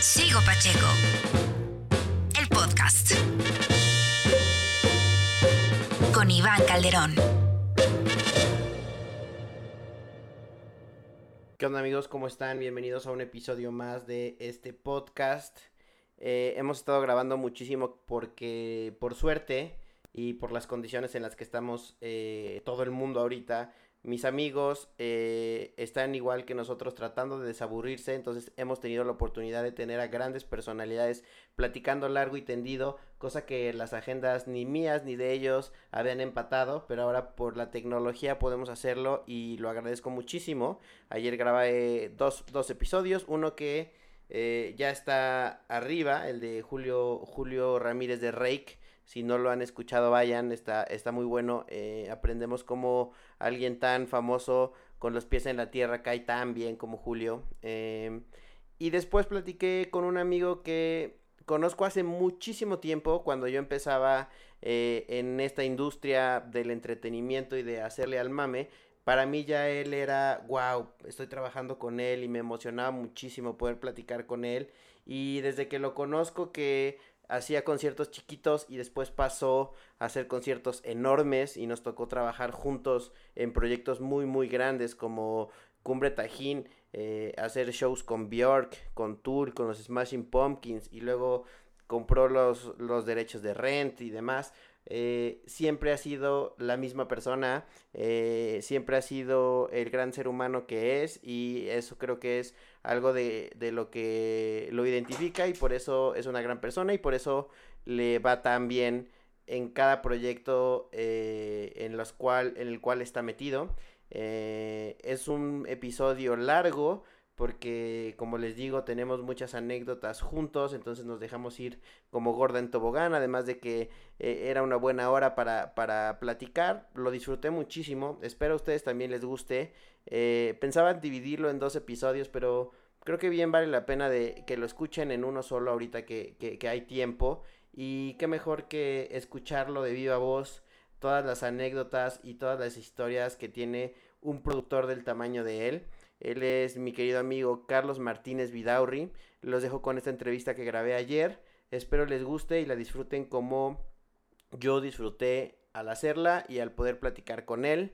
Sigo Pacheco. El podcast. Con Iván Calderón. ¿Qué onda amigos? ¿Cómo están? Bienvenidos a un episodio más de este podcast. Eh, hemos estado grabando muchísimo porque por suerte y por las condiciones en las que estamos eh, todo el mundo ahorita, mis amigos eh, están igual que nosotros tratando de desaburrirse, entonces hemos tenido la oportunidad de tener a grandes personalidades platicando largo y tendido, cosa que las agendas ni mías ni de ellos habían empatado, pero ahora por la tecnología podemos hacerlo y lo agradezco muchísimo. Ayer grabé dos, dos episodios, uno que eh, ya está arriba, el de Julio, Julio Ramírez de Rake. Si no lo han escuchado, vayan, está, está muy bueno. Eh, aprendemos cómo alguien tan famoso con los pies en la tierra cae tan bien como Julio. Em, y después platiqué con un amigo que conozco hace muchísimo tiempo, cuando yo empezaba eh, en esta industria del entretenimiento y de hacerle al mame. Para mí ya él era, wow, estoy trabajando con él y me emocionaba muchísimo poder platicar con él. Y desde que lo conozco que hacía conciertos chiquitos y después pasó a hacer conciertos enormes y nos tocó trabajar juntos en proyectos muy muy grandes como Cumbre Tajín, eh, hacer shows con Bjork, con Tour, con los Smashing Pumpkins y luego compró los, los derechos de Rent y demás. Eh, siempre ha sido la misma persona, eh, siempre ha sido el gran ser humano que es y eso creo que es algo de, de, lo que lo identifica y por eso es una gran persona y por eso le va tan bien en cada proyecto eh, en, los cual, en el cual está metido. es un episodio largo, porque como les digo tenemos muchas anécdotas juntos, entonces nos dejamos ir como gorda en tobogán, además de que eh, era una buena hora para, para, platicar, lo disfruté muchísimo, espero a ustedes también les guste, eh, pensaba dividirlo en dos episodios, pero creo que bien vale la pena de que lo escuchen en uno solo ahorita que, que, que hay tiempo, y qué mejor que escucharlo de viva voz, todas las anécdotas y todas las historias que tiene un productor del tamaño de él. Él es mi querido amigo Carlos Martínez Vidaurri. Los dejo con esta entrevista que grabé ayer. Espero les guste y la disfruten como yo disfruté al hacerla y al poder platicar con él.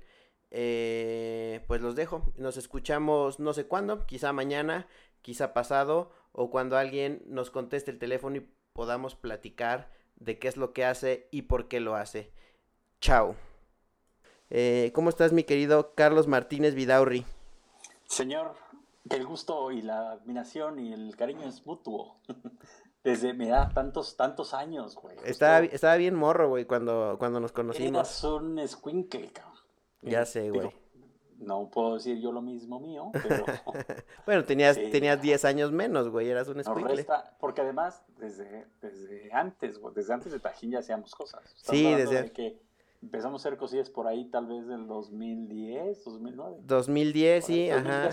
Eh, pues los dejo. Nos escuchamos no sé cuándo, quizá mañana, quizá pasado, o cuando alguien nos conteste el teléfono y podamos platicar de qué es lo que hace y por qué lo hace. Chao. Eh, ¿Cómo estás, mi querido Carlos Martínez Vidaurri? Señor, el gusto y la admiración y el cariño es mutuo. Desde me da tantos, tantos años, güey. Estaba, estaba bien morro, güey, cuando, cuando nos conocimos. Eras un escuincle, cabrón. Ya sé, güey. No puedo decir yo lo mismo mío, pero... bueno, tenías, tenías 10 años menos, güey, eras un escuincle. porque además, desde, desde antes, güey, desde antes de Tajín ya hacíamos cosas. sí, desde... que Empezamos a hacer cosillas por ahí tal vez del 2010, 2009. 2010, sí, ajá,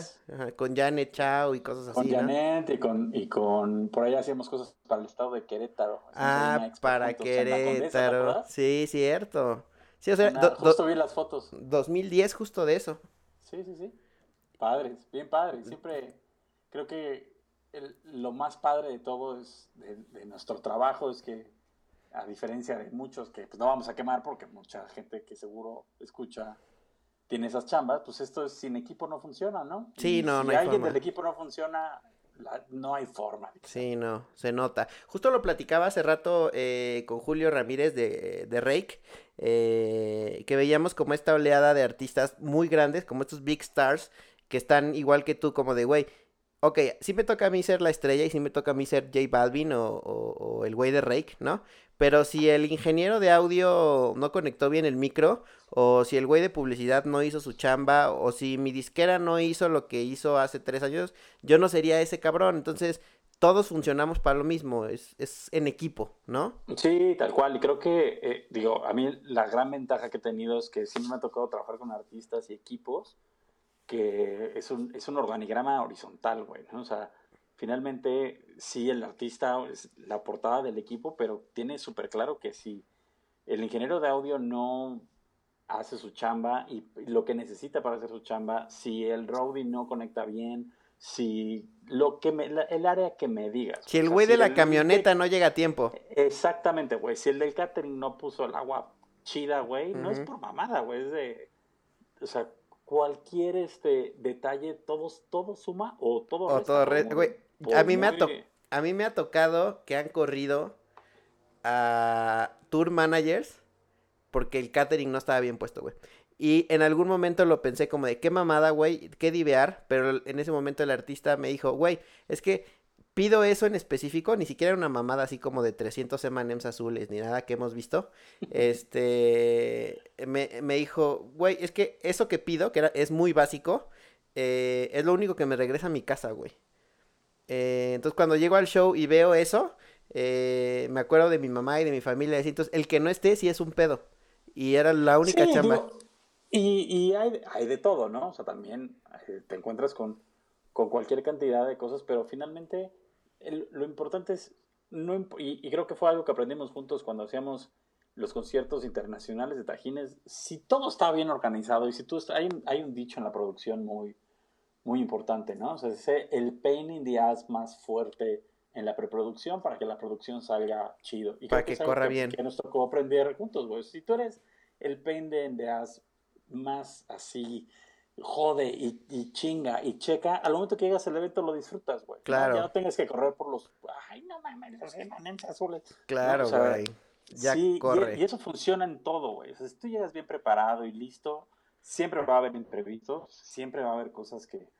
Con Janet Chao y cosas así. Con Janet y con, y con, por ahí hacíamos cosas para el estado de Querétaro. Ah, para Querétaro. sí, cierto. Sí, o sea, justo vi las fotos. 2010 justo de eso. Sí, sí, sí. Padres, bien padres. Siempre creo que el, lo más padre de todo es de nuestro trabajo es que a diferencia de muchos que pues, no vamos a quemar porque mucha gente que seguro escucha tiene esas chambas, pues esto es sin equipo no funciona, ¿no? Sí, no, si no hay alguien del equipo no funciona, no hay forma. sí, no, se nota. Justo lo platicaba hace rato eh, con Julio Ramírez de, de Rake, eh, que veíamos como esta oleada de artistas muy grandes, como estos big stars, que están igual que tú, como de, güey, ok, sí me toca a mí ser la estrella y sí me toca a mí ser J Balvin o, o el güey de Rake, ¿no? Pero si el ingeniero de audio no conectó bien el micro, o si el güey de publicidad no hizo su chamba, o si mi disquera no hizo lo que hizo hace tres años, yo no sería ese cabrón. Entonces, todos funcionamos para lo mismo, es, es en equipo, ¿no? Sí, tal cual. Y creo que, eh, digo, a mí la gran ventaja que he tenido es que siempre me ha tocado trabajar con artistas y equipos, que es un, es un organigrama horizontal, güey, ¿no? O sea, finalmente sí el artista es la portada del equipo, pero tiene súper claro que si el ingeniero de audio no hace su chamba y lo que necesita para hacer su chamba, si el roadie no conecta bien, si lo que me, el área que me digas. Si el güey de la camioneta no llega a tiempo. Exactamente, güey. Si el del catering no puso el agua chida, güey, no es por mamada, güey. Es de. O sea, cualquier este detalle, todos, todo suma o todo. O todo güey. A mí, me ha a mí me ha tocado que han corrido a tour managers porque el catering no estaba bien puesto, güey. Y en algún momento lo pensé como de qué mamada, güey, qué divear, pero en ese momento el artista me dijo, güey, es que pido eso en específico, ni siquiera una mamada así como de 300 M&M's azules, ni nada que hemos visto. Este, me, me dijo, güey, es que eso que pido, que era, es muy básico, eh, es lo único que me regresa a mi casa, güey. Eh, entonces cuando llego al show y veo eso, eh, me acuerdo de mi mamá y de mi familia. Entonces, el que no esté sí es un pedo. Y era la única chamba. Y, y hay, hay, de todo, ¿no? O sea, también eh, te encuentras con, con cualquier cantidad de cosas, pero finalmente lo importante es, no, y, creo que fue algo que aprendimos juntos cuando hacíamos los conciertos internacionales de Tajines, si todo está bien organizado y si tú hay, hay un dicho en la producción muy, muy importante, ¿no? O sea, ese, el pain in the ass más fuerte en la preproducción para que la producción salga chido. Y para que, corra bien. Que nos tocó aprender juntos, güey. Si tú eres el pain in the ass más así, jode y, chinga y checa, al momento que llegas al evento lo disfrutas, güey. Claro. Ya no tengas que correr por los, ay, no mames, los emanentes azules. Claro, güey. ya corre. Y, eso funciona en todo, güey. O sea, si tú llegas bien preparado y listo, siempre va a haber imprevistos, siempre va a haber cosas que,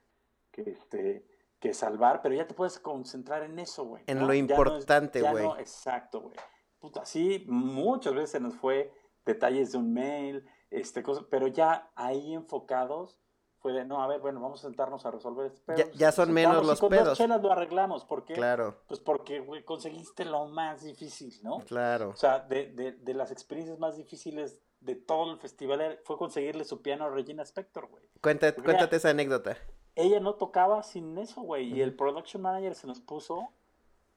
que, este, que salvar, pero ya te puedes concentrar en eso, güey. En lo importante, güey. No, exacto, güey. Puta, sí, muchas veces se nos fue detalles de un mail, este, cosas, pero ya ahí enfocados fue de, no, a ver, bueno, vamos a sentarnos a resolver este Ya, ya son menos los con pedos. Dos chelas lo arreglamos, ¿por qué? Claro. Pues porque, güey, conseguiste lo más difícil, ¿no? Claro. O sea, de, de, de las experiencias más difíciles de todo el festival fue conseguirle su piano a Regina Spector, güey. Cuéntate, cuéntate esa anécdota. Ella no tocaba sin eso, güey, y el production manager se nos puso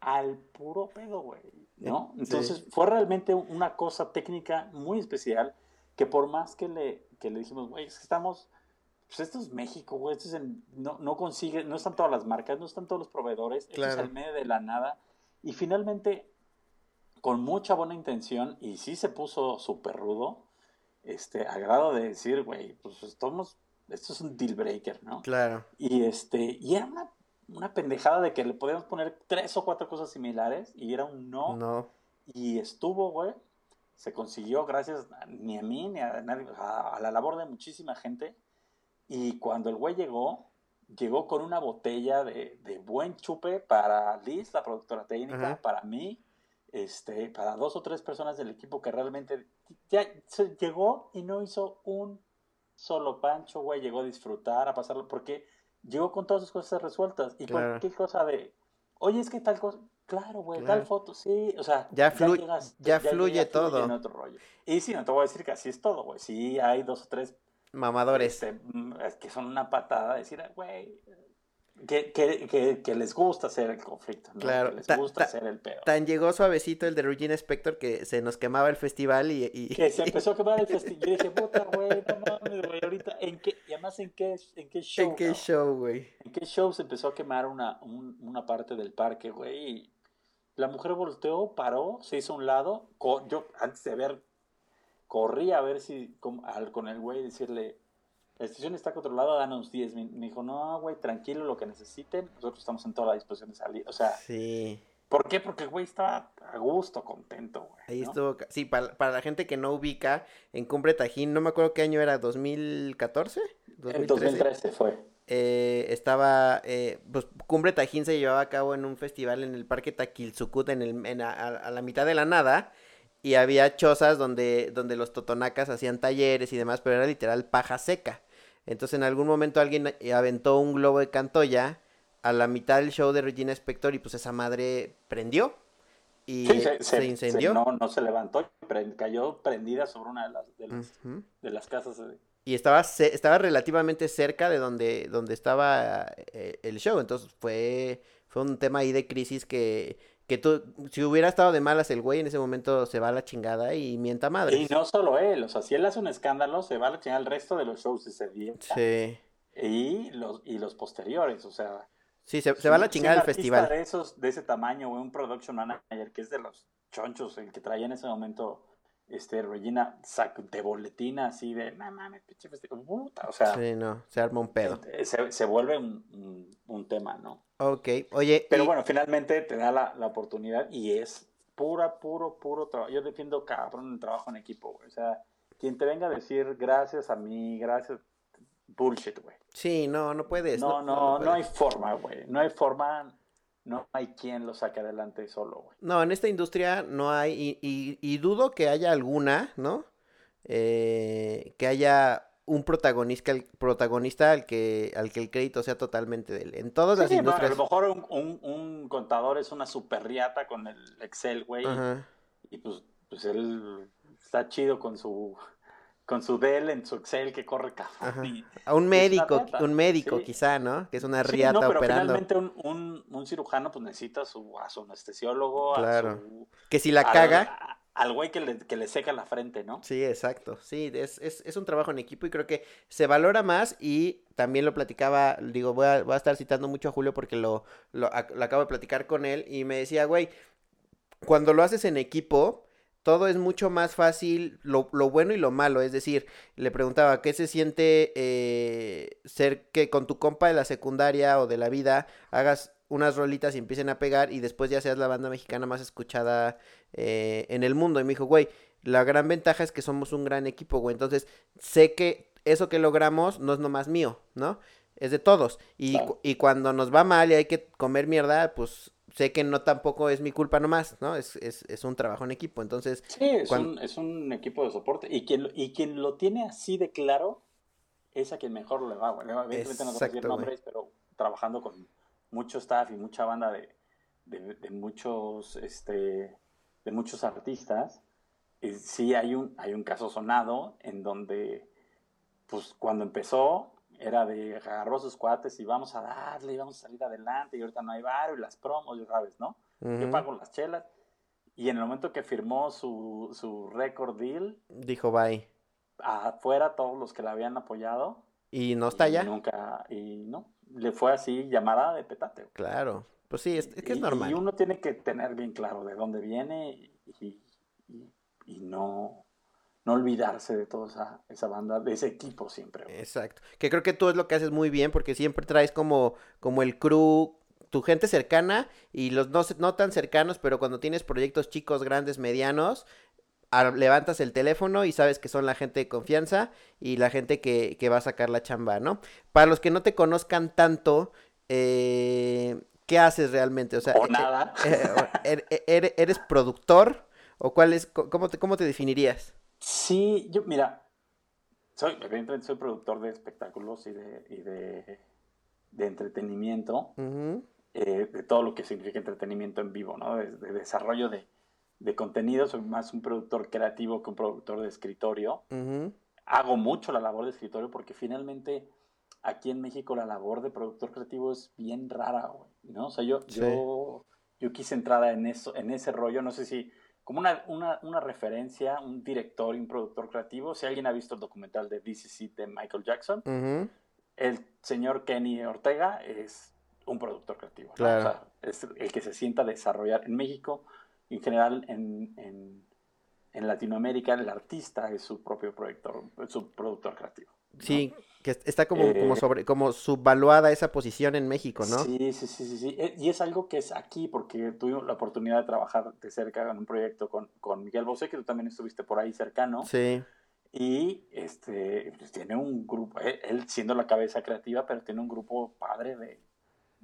al puro pedo, güey, ¿no? Entonces fue realmente una cosa técnica muy especial que por más que le, que le dijimos, güey, es que estamos, pues esto es México, güey, esto es no, no consigue, no están todas las marcas, no están todos los proveedores, esto es al medio de la nada, y finalmente, con mucha buena intención, y sí se puso súper rudo, este, a grado de decir, güey, pues estamos, esto es un deal breaker, ¿no? Claro. Y este, y era una, una pendejada de que le podíamos poner tres o cuatro cosas similares, y era un no. No. Y estuvo, güey, se consiguió gracias ni a mí ni a nadie, a, la labor de muchísima gente. Y cuando el güey llegó, llegó con una botella de, de buen chupe para Liz, la productora técnica, para mí, este, para dos o tres personas del equipo que realmente ya se llegó y no hizo un solo pancho, güey, llegó a disfrutar, a pasarlo, porque llegó con todas sus cosas resueltas. Y cualquier cosa de, oye, es que tal cosa, Claro, güey, tal foto, sí, o sea, ya, ya, fluye todo. Y sí, no te voy a decir que así es todo, güey. Sí, hay dos o tres mamadores este, mm, que son una patada, decir, güey, que, que, que, les gusta hacer el conflicto, ¿no? Claro, que les gusta hacer el pedo. Tan llegó suavecito el de Regina Spector que se nos quemaba el festival y... y... Que se empezó a quemar el festival. Yo dije, puta, güey, no mames, güey, ahorita, ¿en qué, y además, ¿en qué, en qué show? ¿En qué show, güey? ¿En qué show se empezó a quemar una, una parte del parque, güey? Y la mujer volteó, paró, se hizo a un lado. Yo, antes de ver, corrí a ver si con, con el güey decirle, la estación está controlada, danos 10. Me, me dijo, no, güey, tranquilo, lo que necesiten. Nosotros estamos en toda la disposición de salir. O sea, sí. ¿Por qué? Porque el güey estaba a gusto, contento, güey. Ahí estuvo. Sí, para, para, la gente que no ubica, en Cumbre Tajín, no me acuerdo qué año era, ¿2014? En 2013 fue. Eh, estaba, eh, pues Cumbre Tajín se llevaba a cabo en un festival en el Parque Taquilzucut, en el, a, la mitad de la nada, y había chozas donde, donde los totonacas hacían talleres y demás, pero era literal paja seca. Entonces en algún momento alguien aventó un globo de cantoya a la mitad del show de Regina Spector y pues esa madre prendió y se, incendió. no, no se levantó, cayó prendida sobre una de las, de las, casas. Y estaba, estaba relativamente cerca de donde, donde estaba eh, el show, entonces fue, fue un tema ahí de crisis que, que tú, si hubiera estado de malas el güey, en ese momento se va a la chingada y mienta madre. Y no solo él, o sea, si él hace un escándalo, se va a la chingada el resto de los shows ese día. Sí. Y los, y los posteriores, o sea, Sí, se, se va a la chingada el festival. De, esos, de ese tamaño, güey, un production manager que es de los chonchos, el que traía en ese momento este, Regina de boletina así de, no mames, pinche puta, o sea. Sí, no, se arma un pedo. Eh, se, se vuelve un, un, tema, ¿no? Ok, oye. Pero bueno, finalmente te da la, la, oportunidad y es pura, puro, puro trabajo. Yo defiendo cabrón el trabajo en equipo, güey. O sea, quien te venga a decir gracias a mí, gracias, bullshit, güey. Sí, no, no puedes. No, no, no, no hay forma, güey. No hay forma no hay quien lo saque adelante solo, güey. No, en esta industria no hay, y, dudo que haya alguna, ¿no? Eh, que haya un protagonista, protagonista al que, al que el crédito sea totalmente de él. En todas las industrias. a lo mejor un, contador es una super riata con el Excel, güey. Y pues, pues él está chido con su con su Dell en su Excel que corre café. A un médico, un médico quizá, ¿no? Que es una riata sí, no, pero Finalmente un, un, cirujano pues necesita su, a su anestesiólogo, claro. que si la caga... al güey que le, que le seca la frente, ¿no? Sí, exacto. Sí, es, es, es, un trabajo en equipo y creo que se valora más y también lo platicaba, digo, voy a, voy a estar citando mucho a Julio porque lo, lo, lo acabo de platicar con él y me decía, güey, cuando lo haces en equipo todo es mucho más fácil, lo, bueno y lo malo. Es decir, le preguntaba, ¿qué se siente eh, ser que con tu compa de la secundaria o de la vida hagas unas rolitas y empiecen a pegar y después ya seas la banda mexicana más escuchada eh, en el mundo? Y me dijo, güey, la gran ventaja es que somos un gran equipo, güey. Entonces, sé que eso que logramos no es nomás mío, ¿no? Es de todos. Y, y cuando nos va mal y hay que comer mierda, pues sé que no tampoco es mi culpa nomás, ¿no? Es, es, es un trabajo en equipo, entonces... Sí, es, un, es un equipo de soporte. Y quien, y quien lo tiene así de claro es a quien mejor le va, güey. Evidentemente no voy a decir nombres, pero trabajando con mucho staff y mucha banda de, de, de muchos, este, de muchos artistas, sí hay un, hay un caso sonado en donde, pues cuando empezó, era de agarró sus cuates y vamos a darle y vamos a salir adelante y ahorita no hay bar y las promos, ya sabes, ¿no? Yo pago las chelas. Y en el momento que firmó su, su record deal, dijo bye. Afuera todos los que la habían apoyado. Y no está ya. Nunca, y no, le fue así llamada de petate. Claro, pues sí, es, que es normal. Y uno tiene que tener bien claro de dónde viene y, y no, no olvidarse de toda esa, esa, banda, de ese equipo siempre. Exacto. Que creo que tú es lo que haces muy bien porque siempre traes como, como el crew, tu gente cercana y los no, no tan cercanos, pero cuando tienes proyectos chicos, grandes, medianos, levantas el teléfono y sabes que son la gente de confianza y la gente que, que va a sacar la chamba, ¿no? Para los que no te conozcan tanto, eh, ¿qué haces realmente? O sea, o nada. Eh, eh, er, ¿Eres productor? ¿O cuál es, cómo te, cómo te definirías? Sí, yo, mira, soy, evidentemente soy productor de espectáculos y de, y de, de entretenimiento, eh, de todo lo que significa entretenimiento en vivo, ¿no? De, desarrollo de, de, contenido, soy más un productor creativo que un productor de escritorio. Hago mucho la labor de escritorio porque finalmente aquí en México la labor de productor creativo es bien rara, ¿no? O sea, yo, yo, yo quise entrar en, eso, en ese rollo, no sé si como una, una, una, referencia, un director y un productor creativo. Si alguien ha visto el documental de DCC de Michael Jackson, el señor Kenny Ortega es un productor creativo. Claro. O sea, es el que se sienta a desarrollar en México, en general en, en, en Latinoamérica, el artista es su propio productor, su productor creativo. Sí, que está como, como, eh, sobre, como subvaluada esa posición en México, ¿no? Sí, sí, sí, sí, sí. Eh, y es algo que es aquí, porque tuve la oportunidad de trabajar de cerca en un proyecto con, con Miguel Bosé, que tú también estuviste por ahí cercano. Sí. Y este, pues tiene un grupo, eh, él siendo la cabeza creativa, pero tiene un grupo padre de,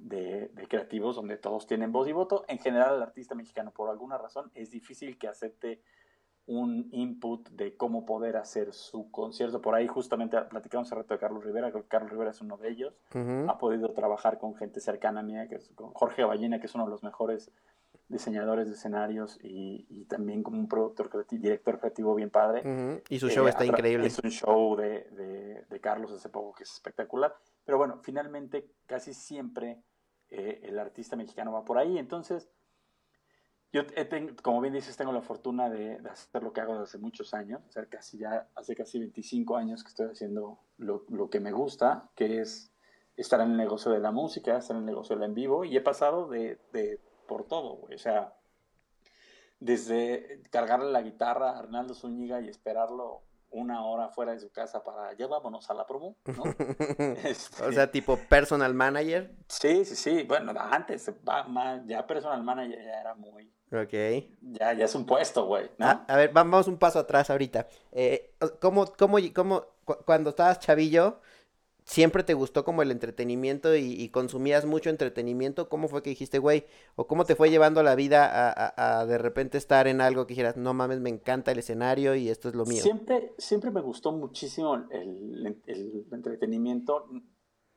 de, de, creativos donde todos tienen voz y voto. En general, el artista mexicano, por alguna razón, es difícil que acepte un input de cómo poder hacer su concierto. Por ahí justamente platicamos hace rato de Carlos Rivera, que Carlos Rivera es uno de ellos. Ha podido trabajar con gente cercana a mí, que es con Jorge Ballina, que es uno de los mejores diseñadores de escenarios y, también como un productor creativo, director creativo bien padre. Y su show está increíble. Es un show de, de, Carlos hace poco que es espectacular. Pero bueno, finalmente casi siempre eh, el artista mexicano va por ahí. Entonces, yo, como bien dices, tengo la fortuna de, hacer lo que hago desde muchos años, o sea, casi ya, hace casi 25 años que estoy haciendo lo, lo, que me gusta, que es estar en el negocio de la música, estar en el negocio del en vivo, y he pasado de, de por todo, güey. O sea, desde cargarle la guitarra a Arnaldo Zúñiga y esperarlo una hora fuera de su casa para ya vámonos a la promo, ¿no? Este o sea, tipo personal manager. Sí, sí, sí. Bueno, antes, ya personal manager ya era muy. Ok. Ya, ya es un puesto, güey. ¿no? Ah, a ver, vamos un paso atrás ahorita. Eh, ¿cómo, cómo, cómo, cuando estabas chavillo, siempre te gustó como el entretenimiento y, consumías mucho entretenimiento, ¿cómo fue que dijiste, güey? ¿O cómo te fue llevando la vida a, de repente estar en algo que dijeras, no mames, me encanta el escenario y esto es lo mío? Siempre, siempre me gustó muchísimo el, entretenimiento,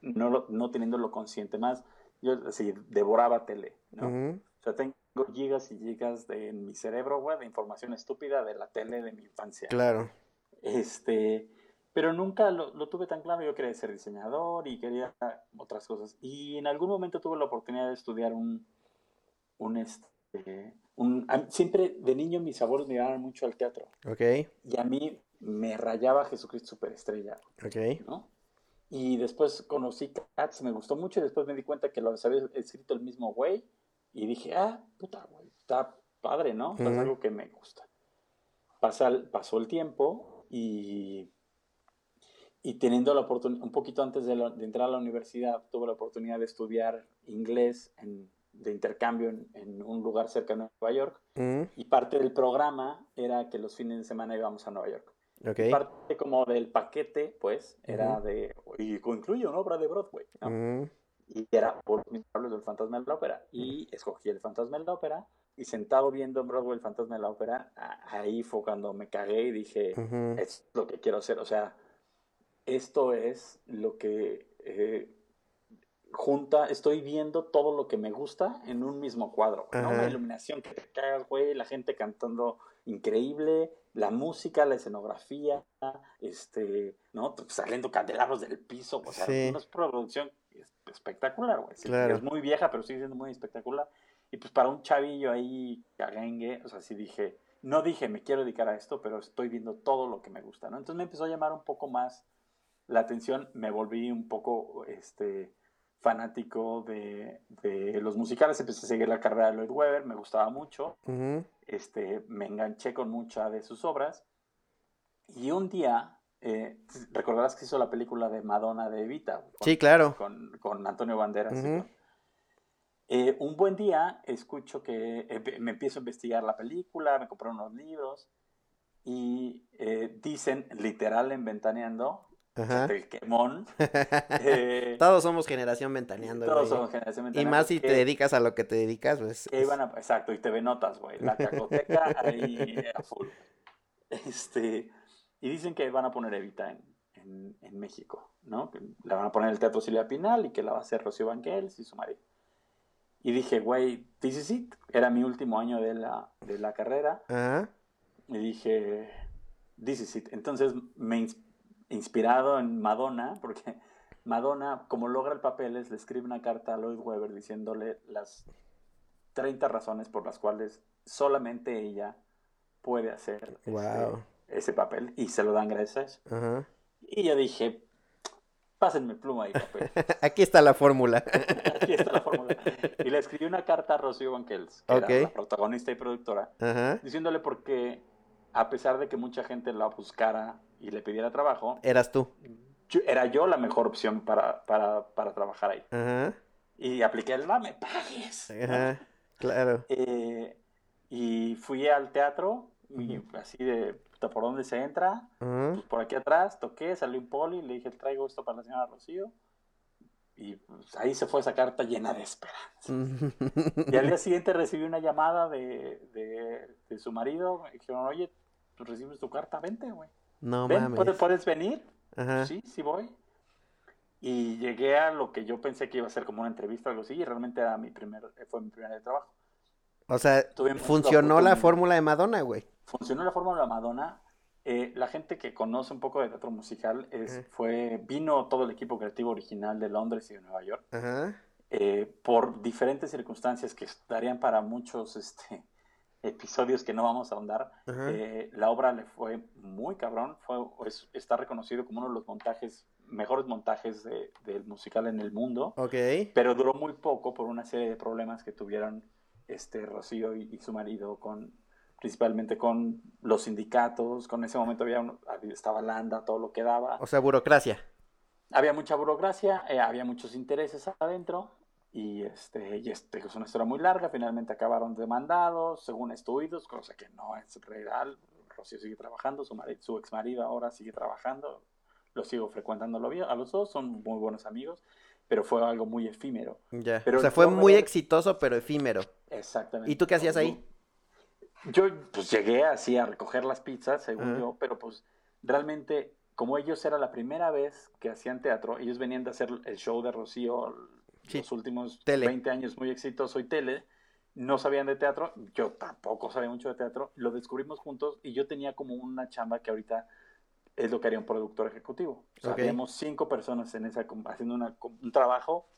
no, no teniéndolo consciente más. Yo así, devoraba tele, ¿no? O sea, tengo gigas y gigas de, en mi cerebro, güey, de información estúpida de la tele de mi infancia. Claro. Este pero nunca lo, tuve tan claro. Yo quería ser diseñador y quería otras cosas. Y en algún momento tuve la oportunidad de estudiar un, un, este, un siempre de niño mis abuelos me llevaban mucho al teatro. Ok. Y a mí me rayaba Jesucristo Superestrella. Ok. ¿no? Y después conocí Cats, me gustó mucho y después me di cuenta que lo había escrito el mismo güey. Y dije, ah, puta, güey, está padre, ¿no? Es algo que me gusta. Pasa, pasó el tiempo y y teniendo la oportunidad, un poquito antes de, entrar a la universidad, tuve la oportunidad de estudiar inglés de intercambio en, un lugar cerca de Nueva York. Mm. Y parte del programa era que los fines de semana íbamos a Nueva York. Okay. Parte como del paquete, pues, era de. Y incluye una obra de Broadway, ¿no? Mm. Y era por mis del Fantasma de la Ópera. Y escogí el Fantasma de la Ópera. Y sentado viendo en Broadway el Fantasma de la Ópera, ahí fue cuando me cagué y dije: Es lo que quiero hacer. O sea esto es lo que eh, junta, estoy viendo todo lo que me gusta en un mismo cuadro, ¿no? La iluminación que te cagas, güey, la gente cantando increíble, la música, la escenografía, este, ¿no? Saliendo candelabros del piso, o sea, una producción espectacular, güey. Es muy vieja, pero sigue siendo muy espectacular. Y pues para un chavillo ahí cagengue, o sea, sí dije, no dije me quiero dedicar a esto, pero estoy viendo todo lo que me gusta, ¿no? Entonces me empezó a llamar un poco más la atención, me volví un poco este, fanático de, los musicales, empecé a seguir la carrera de Lloyd Webber, me gustaba mucho, este, me enganché con muchas de sus obras y un día, eh, recordarás que hizo la película de Madonna de Evita. sí, claro. Con, Antonio Banderas. Eh, un buen día escucho que me empiezo a investigar la película, me compré unos libros y eh, dicen, literal en Ventaneando, el quemón. Eh, todos somos generación ventaneando. Todos somos generación ventaneando. Y más si te dedicas a lo que te dedicas, pues. exacto, y te ve notas, güey. La cacoteca ahí a full. Este, y dicen que van a poner Evita en, en, México, ¿no? Que la van a poner en el Teatro Silvia Pinal y que la va a hacer Rocío Banquels y su marido. Y dije, güey, this is it. Era mi último año de la, de la carrera. Y dije, this is it. Entonces me, inspirado en Madonna, porque Madonna, como logra el papel, le escribe una carta a Lloyd Webber diciéndole las 30 razones por las cuales solamente ella puede hacer este, ese papel y se lo dan gracias. Y yo dije, pásenme pluma y papel. Aquí está la fórmula. Aquí está la fórmula. Y le escribí una carta a Rocío Banquels, que era la protagonista y productora, diciéndole por qué, a pesar de que mucha gente la buscara y le pidiera trabajo. Eras tú. era yo la mejor opción para, para, para trabajar ahí. Ajá. Y apliqué el me pagues. Ajá, claro. Eh, y fui al teatro, y así de por dónde se entra, pues, por aquí atrás, toqué, salió un poli, le dije, traigo esto para la señora Rocío. Y pues, ahí se fue esa carta llena de esperanza. y al día siguiente recibí una llamada de, de, de su marido. Me dijeron, oye, tú recibes tu carta, vente, güey. No mames. ¿puedes, venir? Sí, sí voy. Y llegué a lo que yo pensé que iba a ser como una entrevista o algo así, y realmente era mi primer, fue mi primer trabajo. O sea, funcionó la, fórmula de Madonna, güey. Funcionó la fórmula de Madonna. Eh, la gente que conoce un poco de teatro musical es, fue, vino todo el equipo creativo original de Londres y de Nueva York. Eh, por diferentes circunstancias que darían para muchos este, episodios que no vamos a ahondar. Eh, la obra le fue muy cabrón, fue, está reconocido como uno de los montajes mejores montajes de, del musical en el mundo. Ok. Pero duró muy poco por una serie de problemas que tuvieron este Rocío y, y su marido con principalmente con los sindicatos, con ese momento había un- estaba Landa, todo lo que daba. O sea, burocracia. Había mucha burocracia, eh, había muchos intereses adentro y este, y este es una historia muy larga. Finalmente acabaron demandados, según estudios, cosa que no es real. Rocío sigue trabajando, su, mari- su ex marido ahora sigue trabajando, lo sigo frecuentando a los dos, son muy buenos amigos, pero fue algo muy efímero. Pero o sea, fue muy exitoso, pero efímero. Exactamente. ¿Y tú qué hacías ahí? Yo pues llegué así a recoger las pizzas, según yo, pero pues realmente como ellos era la primera vez que hacían teatro, ellos venían de hacer el show de Rocío Sí, los últimos tele. 20 años muy exitoso y tele, no sabían de teatro, yo tampoco sabía mucho de teatro, lo descubrimos juntos y yo tenía como una chamba que ahorita es lo que haría un productor ejecutivo. O sea, habíamos cinco personas en esa haciendo una, un trabajo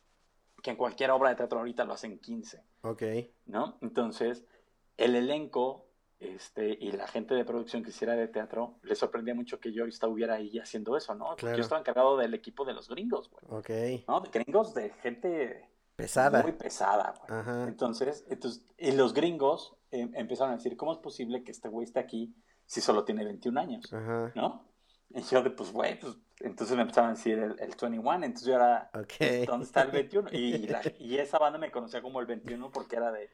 que en cualquier obra de teatro ahorita lo hacen 15. Ok. ¿no? Entonces, el elenco este, y la gente de producción que hiciera de teatro, les sorprendía mucho que yo estuviera ahí haciendo eso, ¿no? Claro. yo estaba encargado del equipo de los gringos, güey, Ok. ¿no? De gringos de gente Pesada. muy pesada, güey. Ajá. Entonces, entonces, y los gringos eh, empezaron a decir, ¿cómo es posible que este güey esté aquí si solo tiene 21 años? Ajá. ¿No? Y yo de, pues, güey, pues, entonces me empezaron a decir el, el 21, entonces yo era, Ok. pues, ¿dónde está el 21? Y, la- y esa banda me conocía como el 21 porque era de,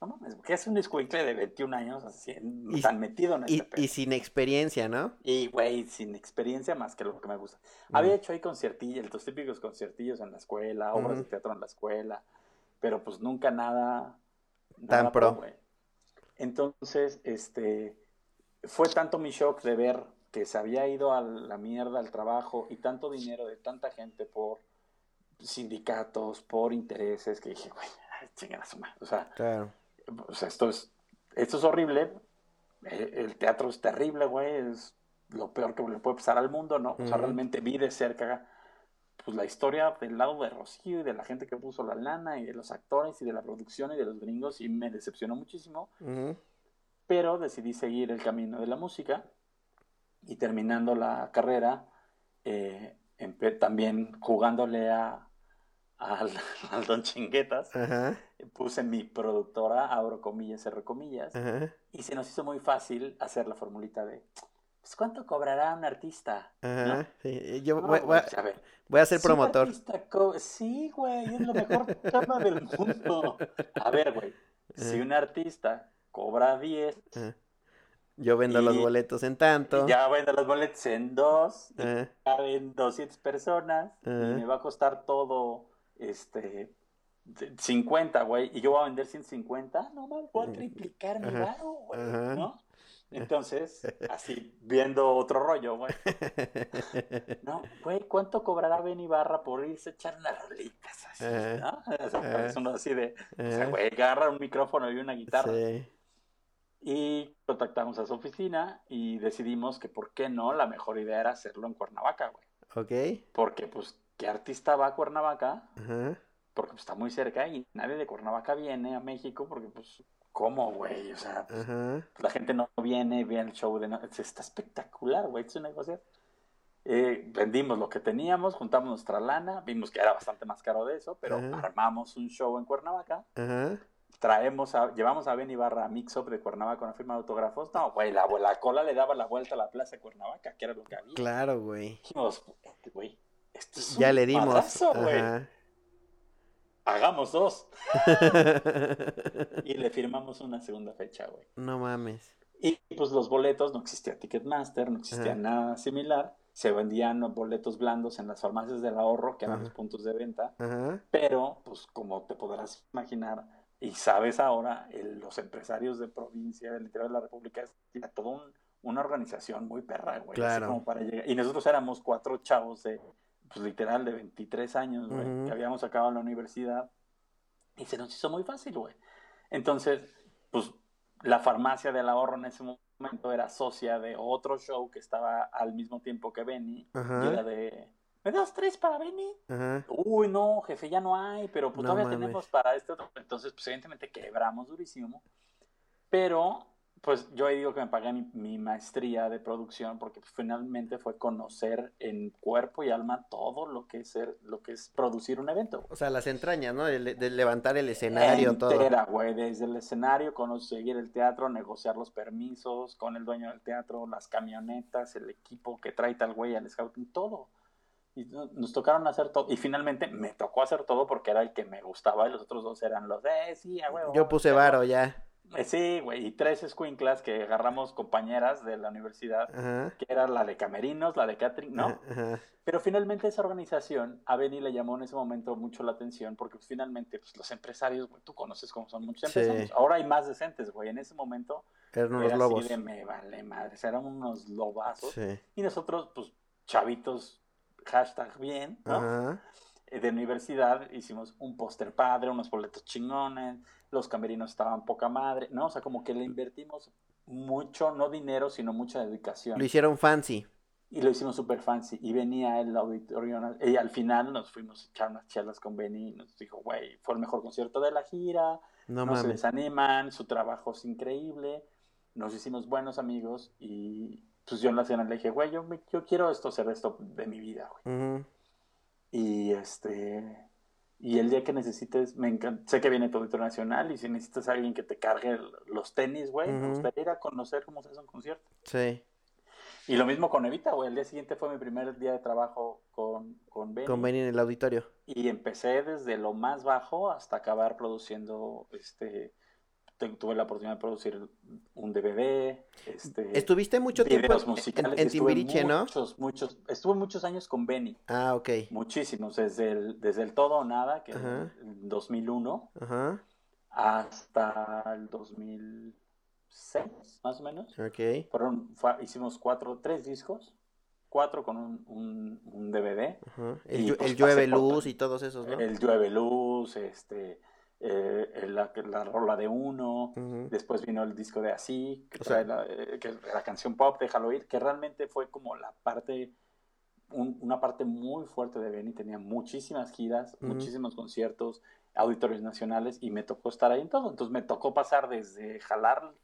no mames, ¿qué es un escuincle de 21 años así, Y- tan metido en Y, este pedo? y sin experiencia, ¿no? Y, güey, sin experiencia más que lo que me gusta. Había hecho ahí conciertillos, los típicos conciertillos en la escuela, obras de teatro en la escuela, pero pues nunca nada, Tan nada pro. güey. Entonces, este, fue tanto mi shock de ver que se había ido a la mierda al trabajo y tanto dinero de tanta gente por sindicatos, por intereses, que dije, güey, chingada su madre. O sea, Claro. o sea, esto es, esto es horrible. Eh, El teatro es terrible, güey. Es lo peor que le puede pasar al mundo, ¿no? O sea, realmente vi de cerca pues la historia del lado de Rocío y de la gente que puso la lana y de los actores y de la producción y de los gringos y me decepcionó muchísimo. Ujú. Pero decidí seguir el camino de la música y terminando la carrera, eh, también jugándole a, al, al Don Chinguetas, Ajá. puse mi productora, abro comillas, cerro comillas, Ajá. y se nos hizo muy fácil hacer la formulita de, pues, ¿cuánto cobrará un artista? Ajá. ¿No? Sí, Yo No, voy, voy a, güey, a ver, voy a ser si un promotor. Sí, güey, es lo mejor tema del mundo. A ver, güey, si un artista cobra 10, Ajá. Yo vendo los boletos en tanto. ya vendo los boletos en dos, caben 200 personas, y me va a costar todo, este... de- 50, güey, y yo voy a vender 150, no mames, voy a triplicar mi varo, güey. ¿no? Entonces, así, viendo otro rollo, güey. No, güey, ¿cuánto cobrará Ben Ibarra por irse a echar unas rolitas así. ¿no? O sea, es uno así de, o sea, güey, agarra un micrófono y una guitarra. Sí. Y contactamos a su oficina y decidimos que, ¿por qué no? La mejor idea era hacerlo en Cuernavaca, güey. Ok. Porque, pues, ¿qué artista va a Cuernavaca? Porque pues, está muy cerca y nadie de Cuernavaca viene a México porque, pues, ¿cómo, güey? O sea, pues, la gente no viene, ve el show de... no- Está espectacular, güey, es un negocio. Eh, vendimos lo que teníamos, juntamos nuestra lana, vimos que era bastante más caro de eso, pero armamos un show en Cuernavaca, traemos a, llevamos a Ben Ibarra a Mix Up de Cuernavaca con la firma de autógrafos. No, güey, la, la cola le daba la vuelta a la plaza de Cuernavaca, que era lo que había. Claro, güey. Dijimos, güey, esto es Ya un le dimos. madrazo. Hagamos dos. Y le firmamos una segunda fecha, güey. No mames. Y pues los boletos, no existía Ticketmaster, no existía Ajá. nada similar. Se vendían boletos blandos en las farmacias del ahorro, que eran Ajá. los puntos de venta. Ajá. Pero, pues como te podrás imaginar, y sabes ahora, el- los empresarios de provincia, del interior de la República, es ya todo un- una organización muy perra, güey. así Claro. como para llegar. Y nosotros éramos cuatro chavos de, pues literal, de 23 años, güey, Ujú. que habíamos acabado la universidad. Y se nos hizo muy fácil, güey. Entonces, pues la farmacia del ahorro en ese momento era socia de otro show que estaba al mismo tiempo que Benny. Ajá. Y era de, ¿me das tres para Benny? Ajá. Uy, no, jefe, ya no hay, pero pues No todavía mames. tenemos para este otro. Entonces, pues evidentemente quebramos durísimo. Pero, pues yo ahí digo que me pagué mi, mi maestría de producción porque finalmente fue conocer en cuerpo y alma todo lo que es ser, lo que es producir un evento. O sea, las entrañas, ¿no? De, de levantar el escenario, Entera, güey, desde el escenario, conseguir el teatro, negociar los permisos con el dueño del teatro, las camionetas, el equipo que trae tal güey al scouting, todo. Y nos tocaron hacer todo. Y finalmente me tocó hacer todo porque era el que me gustaba y los otros dos eran los de, sí, a huevo. Yo puse varo ya. Eh, sí, güey, y tres escuinclas que agarramos compañeras de la universidad, que era la de Camerinos, la de Catherine, ¿no? Pero finalmente esa organización, a Benny le llamó en ese momento mucho la atención, porque pues, finalmente pues, los empresarios, güey, tú conoces cómo son muchos empresarios. Ahora hay más decentes, güey, en ese momento eran unos lobos. Así de, me vale madre, eran unos lobazos. Y nosotros, pues, chavitos, hashtag bien, ¿no? Eh, de universidad, hicimos un póster padre, unos boletos chingones, los camerinos estaban poca madre, ¿no? O sea, como que le invertimos mucho, no dinero, sino mucha dedicación. Lo hicieron fancy. Y lo hicimos súper fancy. Y venía el auditorio, y al final nos fuimos a echar unas charlas con Benny y nos dijo, güey, fue el mejor concierto de la gira, no, se desaniman, su trabajo es increíble, nos hicimos buenos amigos y pues yo en la cena le dije, güey, yo, yo quiero esto, hacer esto de mi vida, güey. Y este y el día que necesites, me encanta, sé que viene todo internacional y si necesitas a alguien que te cargue los tenis, güey, me gustaría ir a conocer cómo se hace un concierto. Sí. Y lo mismo con Evita, güey. El día siguiente fue mi primer día de trabajo con, con Benny. Con Benny en el auditorio. Y empecé desde lo más bajo hasta acabar produciendo este tuve la oportunidad de producir un DVD. Este, Estuviste mucho tiempo en, en Timbiriche, ¿no? Muchos, muchos. Estuve muchos años con Benny. Ah, ok. Muchísimos, desde el, desde el todo o nada, que en 2001, Ajá. hasta el 2006, más o menos. Ok. Fueron, hicimos cuatro, tres discos. Cuatro con un, un, DVD. El, el pues Llueve Luz y todos esos, ¿no? El Llueve Luz, este eh, la, la, rola de uno, después vino el disco de Así, que, la, eh, que la canción pop, Déjalo ir, que realmente fue como la parte, una parte muy fuerte de Benny, tenía muchísimas giras, muchísimos conciertos, auditorios nacionales, y me tocó estar ahí en todo, entonces me tocó pasar desde jalar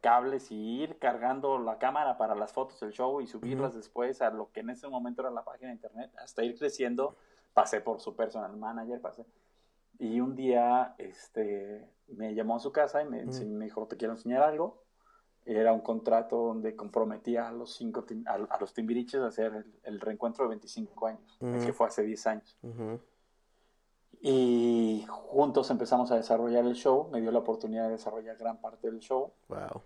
cables y ir cargando la cámara para las fotos del show y subirlas después a lo que en ese momento era la página de internet, hasta ir creciendo, pasé por su personal manager, pasé y un día este, me llamó a su casa y me, me dijo, te quiero enseñar algo. Era un contrato donde comprometía a los cinco a, los timbiriches a hacer el, reencuentro de 25 años, que fue hace 10 años. Y juntos empezamos a desarrollar el show. Me dio la oportunidad de desarrollar gran parte del show. Wow.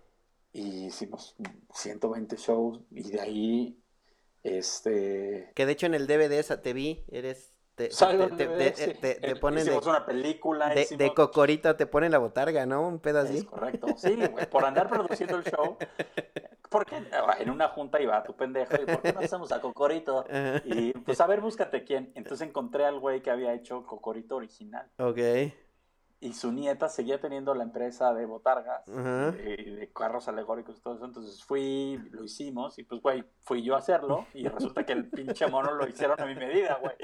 Y hicimos 120 shows y de ahí, este... Que de hecho en el DVD te vi, eres te, te, ponen Hicimos una película. De, cocorito te ponen la botarga, ¿no? Un así. correcto. Sí, por andar produciendo el show. Porque en una junta iba tu pendejo y ¿por qué no hacemos a Cocorito? Y pues a ver, búscate quién. Entonces encontré al güey que había hecho Cocorito original. Ok y su nieta seguía teniendo la empresa de botargas, de, carros alegóricos y todo eso. Entonces fui, lo hicimos y pues, güey, fui yo a hacerlo y resulta que el pinche mono lo hicieron a mi medida, güey.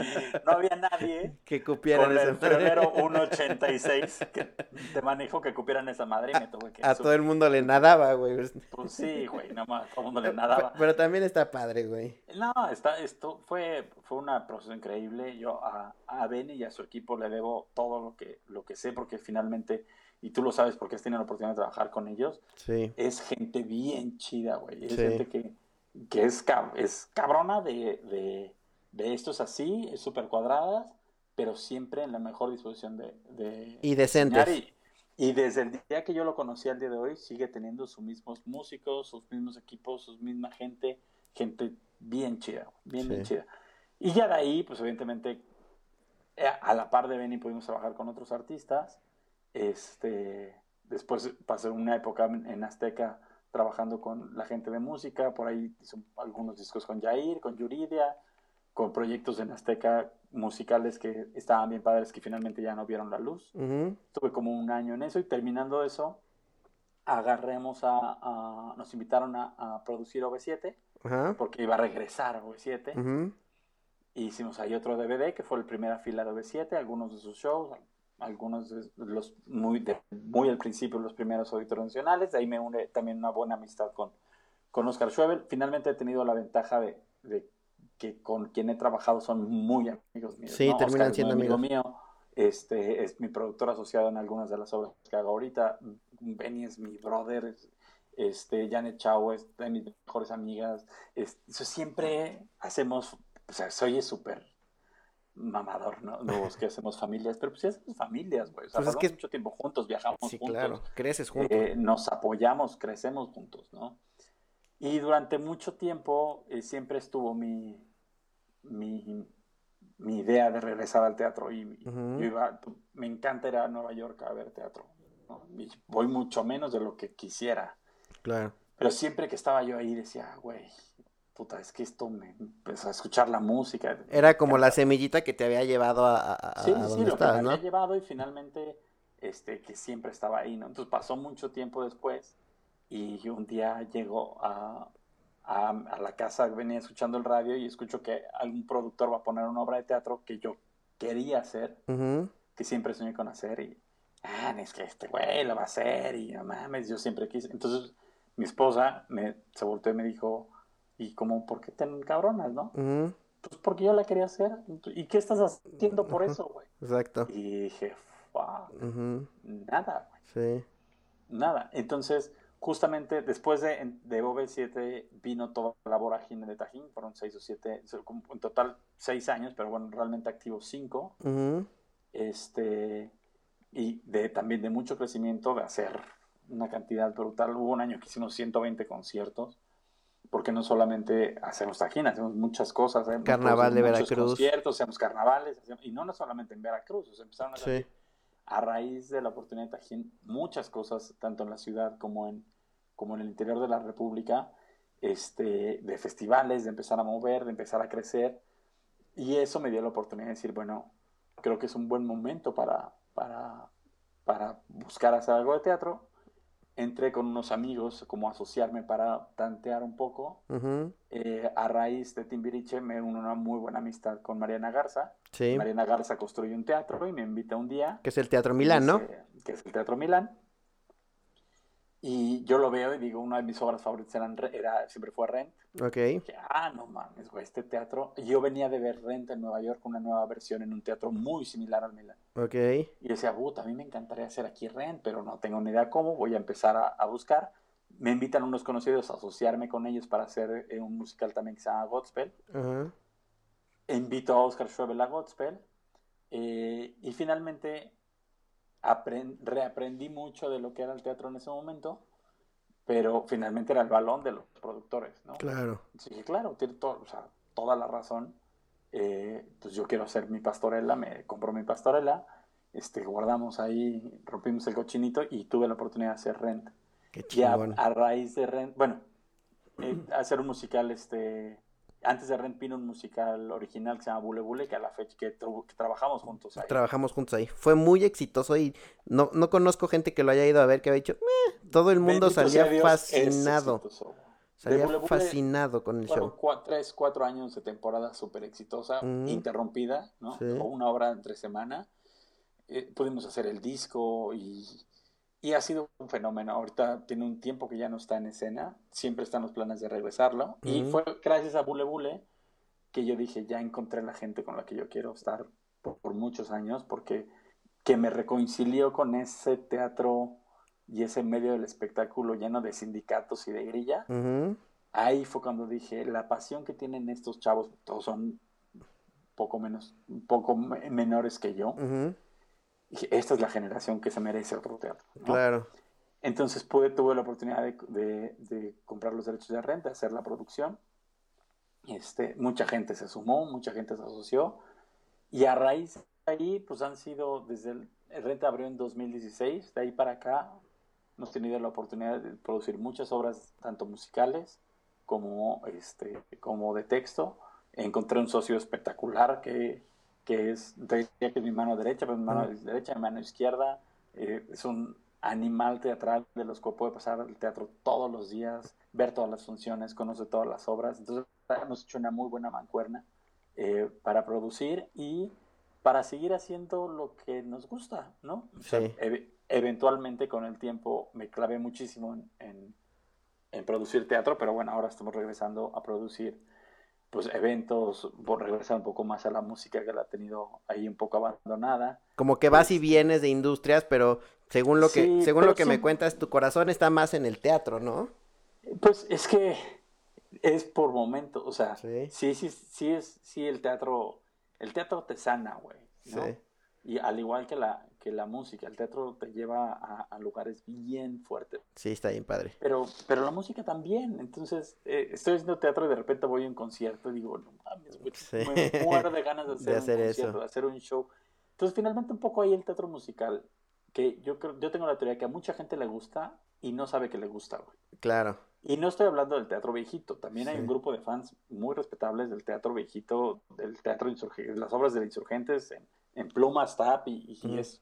No había nadie que con el primero 1.86 que te manejo que cupieran esa madre y me tuve que... A todo el mundo le nadaba, güey. Pues sí, güey, nada más, todo el mundo le nadaba. Pero, también está padre, güey. No, está, esto fue, fue un proceso increíble. Yo a, a Benny y a su equipo le debo todo lo que, lo que sé porque finalmente, y tú lo sabes porque has tenido la oportunidad de trabajar con ellos, es gente bien chida, güey. Es gente que, que es, es cabrona de, de, de estos así, es súper cuadradas, pero siempre en la mejor disposición de... de y decentes. Y, desde el día que yo lo conocí al día de hoy, sigue teniendo sus mismos músicos, sus mismos equipos, su misma gente, gente bien chida, bien, bien chida. Y ya de ahí, pues evidentemente, a la par de Benny pudimos trabajar con otros artistas. Este, después pasé una época en Azteca trabajando con la gente de música, por ahí hice algunos discos con Jair, con Yuridia, con proyectos en Azteca musicales que estaban bien padres que finalmente ya no vieron la luz. Estuve como un año en eso y terminando eso, agarremos a, nos invitaron a, producir OV7 porque iba a regresar OV7. Hicimos ahí otro DVD que fue el primera fila de OV7, algunos de sus shows, algunos de los muy, de, muy al principio, los primeros auditorios nacionales. De ahí me une también una buena amistad con, con Oscar Schwebel. Finalmente he tenido la ventaja de, de que con quien he trabajado son muy amigos míos. Sí, terminan siendo amigos. mío. Este, es mi productor asociado en algunas de las obras que hago ahorita. Benny es mi brother. Este, Janet Chao es de mis mejores amigas. eso siempre hacemos, o sea, soy súper mamador, ¿no? Los que hacemos familias, pero pues sí hacemos familias, güey. O sea, pues es que... mucho tiempo juntos, viajamos sí, juntos. claro, creces juntos. Eh, nos apoyamos, crecemos juntos, ¿no? Y durante mucho tiempo eh, siempre estuvo mi, mi, mi, idea de regresar al teatro. Y yo iba, me encanta ir a Nueva York a ver teatro. voy mucho menos de lo que quisiera. Claro. Pero siempre que estaba yo ahí decía, güey, puta, es que esto me empezó a escuchar la música. Era como la semillita que te había llevado a, a, sí, sí, lo que me había llevado y finalmente este, que siempre estaba ahí, ¿no? Entonces pasó mucho tiempo después y un día llego a, a, la casa, venía escuchando el radio y escucho que algún productor va a poner una obra de teatro que yo quería hacer, que siempre soñé con hacer y, ah, es que este güey lo va a hacer y no mames, yo siempre quise. Entonces mi esposa me, se volteó y me dijo, ¿y como por qué te cabronas, no? Pues porque yo la quería hacer. ¿Y qué estás haciendo por eso, güey? Exacto. Y dije, fuck, nada, güey. Sí. Nada. Entonces, justamente después de, de OV7 vino toda la vorágine de Tajín, fueron seis o siete, en total seis años, pero bueno, realmente activo cinco. Este, y de, también de mucho crecimiento, de hacer una cantidad brutal. Hubo un año que hicimos 120 conciertos, porque no solamente hacemos Tajín, hacemos muchas cosas. ¿eh? Carnaval de Veracruz. conciertos, hacemos carnavales, y no, no solamente en Veracruz, o sea, empezaron a hacer a raíz de la oportunidad de Tajín, muchas cosas, tanto en la ciudad como en, como en el interior de la República, este, de festivales, de empezar a mover, de empezar a crecer. Y eso me dio la oportunidad de decir, bueno, creo que es un buen momento para, para, para buscar hacer algo de teatro. Entré con unos amigos como asociarme para tantear un poco. Eh, a raíz de Timbiriche me uno una muy buena amistad con Mariana Garza. Mariana Garza construye un teatro y me invita un día. Que es el Teatro Milán, ¿no? Que es el Teatro Milán. Y yo lo veo y digo, una de mis obras favoritas eran, era, siempre fue Rent. Ok. Ah, no mames, güey, este teatro. Yo venía de ver Rent en Nueva York, una nueva versión en un teatro muy similar al Milán. Ok. Y decía, puta, a mí me encantaría hacer aquí Rent, pero no tengo ni idea cómo, voy a empezar a, buscar. Me invitan unos conocidos a asociarme con ellos para hacer eh, un musical también que se llama Godspell. Invito a Oscar Schwebel a Godspell. Eh, y finalmente reaprendí mucho de lo que era el teatro en ese momento, pero finalmente era el balón de los productores, ¿no? Claro. Sí, claro, tiene todo, o sea, toda la razón. Eh, pues yo quiero hacer mi pastorela, me compro mi pastorela, este, guardamos ahí, rompimos el cochinito y tuve la oportunidad de hacer Rent. Qué y a, raíz de Rent, bueno, eh, hacer un musical, este, antes de Rent vino un musical original que se llama Bule Bule, que a la fecha que, trabajamos juntos ahí. Trabajamos juntos ahí. Fue muy exitoso y no, no conozco gente que lo haya ido a ver que haya dicho, todo el mundo salía fascinado. Salía fascinado con el show. tres, cuatro años de temporada súper exitosa, interrumpida, ¿no? O una hora entre semana. Eh, pudimos hacer el disco y y ha sido un fenómeno. Ahorita tiene un tiempo que ya no está en escena. Siempre están los planes de regresarlo. Y fue gracias a Bule Bule que yo dije, ya encontré la gente con la que yo quiero estar por, muchos años, porque que me reconcilió con ese teatro y ese medio del espectáculo lleno de sindicatos y de grilla. Ahí fue cuando dije, la pasión que tienen estos chavos, todos son poco menos, poco menores que yo esta es la generación que se merece otro teatro. Claro. Entonces pude, tuve la oportunidad de, comprar los derechos de renta, hacer la producción. Este, mucha gente se sumó, mucha gente se asoció. Y a raíz de ahí, pues han sido, desde el, renta abrió en 2016, de ahí para acá hemos tenido la oportunidad de producir muchas obras, tanto musicales como, este, como de texto. Encontré un socio espectacular que que es, que es mi mano derecha, pero mi mano derecha, mi mano izquierda. Eh, es un animal teatral de los que puede pasar al teatro todos los días, ver todas las funciones, conoce todas las obras. Entonces hemos hecho una muy buena mancuerna eh, para producir y para seguir haciendo lo que nos gusta, ¿no? Sí. Eventualmente con el tiempo me clavé muchísimo en, en, producir teatro, pero bueno, ahora estamos regresando a producir pues eventos, por regresar un poco más a la música que la ha tenido ahí un poco abandonada. Como que vas y pues vienes de industrias, pero según lo que, según lo que me cuentas, tu corazón está más en el teatro, ¿no? Pues es que es por momentos, o sea, sí, sí, sí, es, sí el teatro, el teatro te sana, güey, ¿no? Sí. Y al igual que la, que la música, el teatro te lleva a, lugares bien fuertes. Sí, está bien padre. Pero, pero la música también, entonces eh, estoy haciendo teatro y de repente voy a un concierto y digo, no mames, güey, me muero de ganas de hacer, un concierto, de hacer un show. Entonces finalmente un poco ahí el teatro musical, que yo creo, yo tengo la teoría que a mucha gente le gusta y no sabe que le gusta, güey. Claro. Y no estoy hablando del teatro viejito, también hay un grupo de fans muy respetables del teatro viejito, del teatro insurgente, las obras de insurgentes en, en Plumas Tap y, es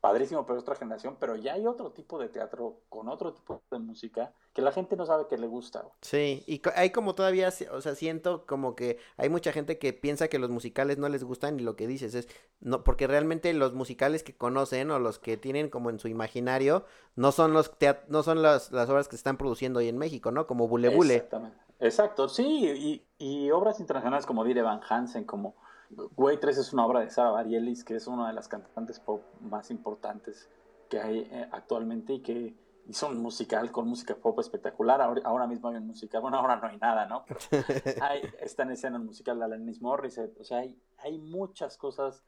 padrísimo, pero es otra generación, pero ya hay otro tipo de teatro con otro tipo de música que la gente no sabe que le gusta. Sí, y hay como todavía, o sea, siento como que hay mucha gente que piensa que los musicales no les gustan y lo que dices es, no, porque realmente los musicales que conocen o los que tienen como en su imaginario no son los no son las, las obras que se están produciendo hoy en México, ¿no? Como Bule Bule. Exactamente. Exacto, sí, y, y obras internacionales como Dire Van Hansen, como Güey 3 es una obra de Sara Bareilles, que es una de las cantantes pop más importantes que hay eh, actualmente y que hizo un musical con música pop espectacular. Ahora, mismo hay un musical, bueno, ahora no hay nada, ¿no? hay, está en escena un musical de Alanis Morissette, o sea, hay, hay muchas cosas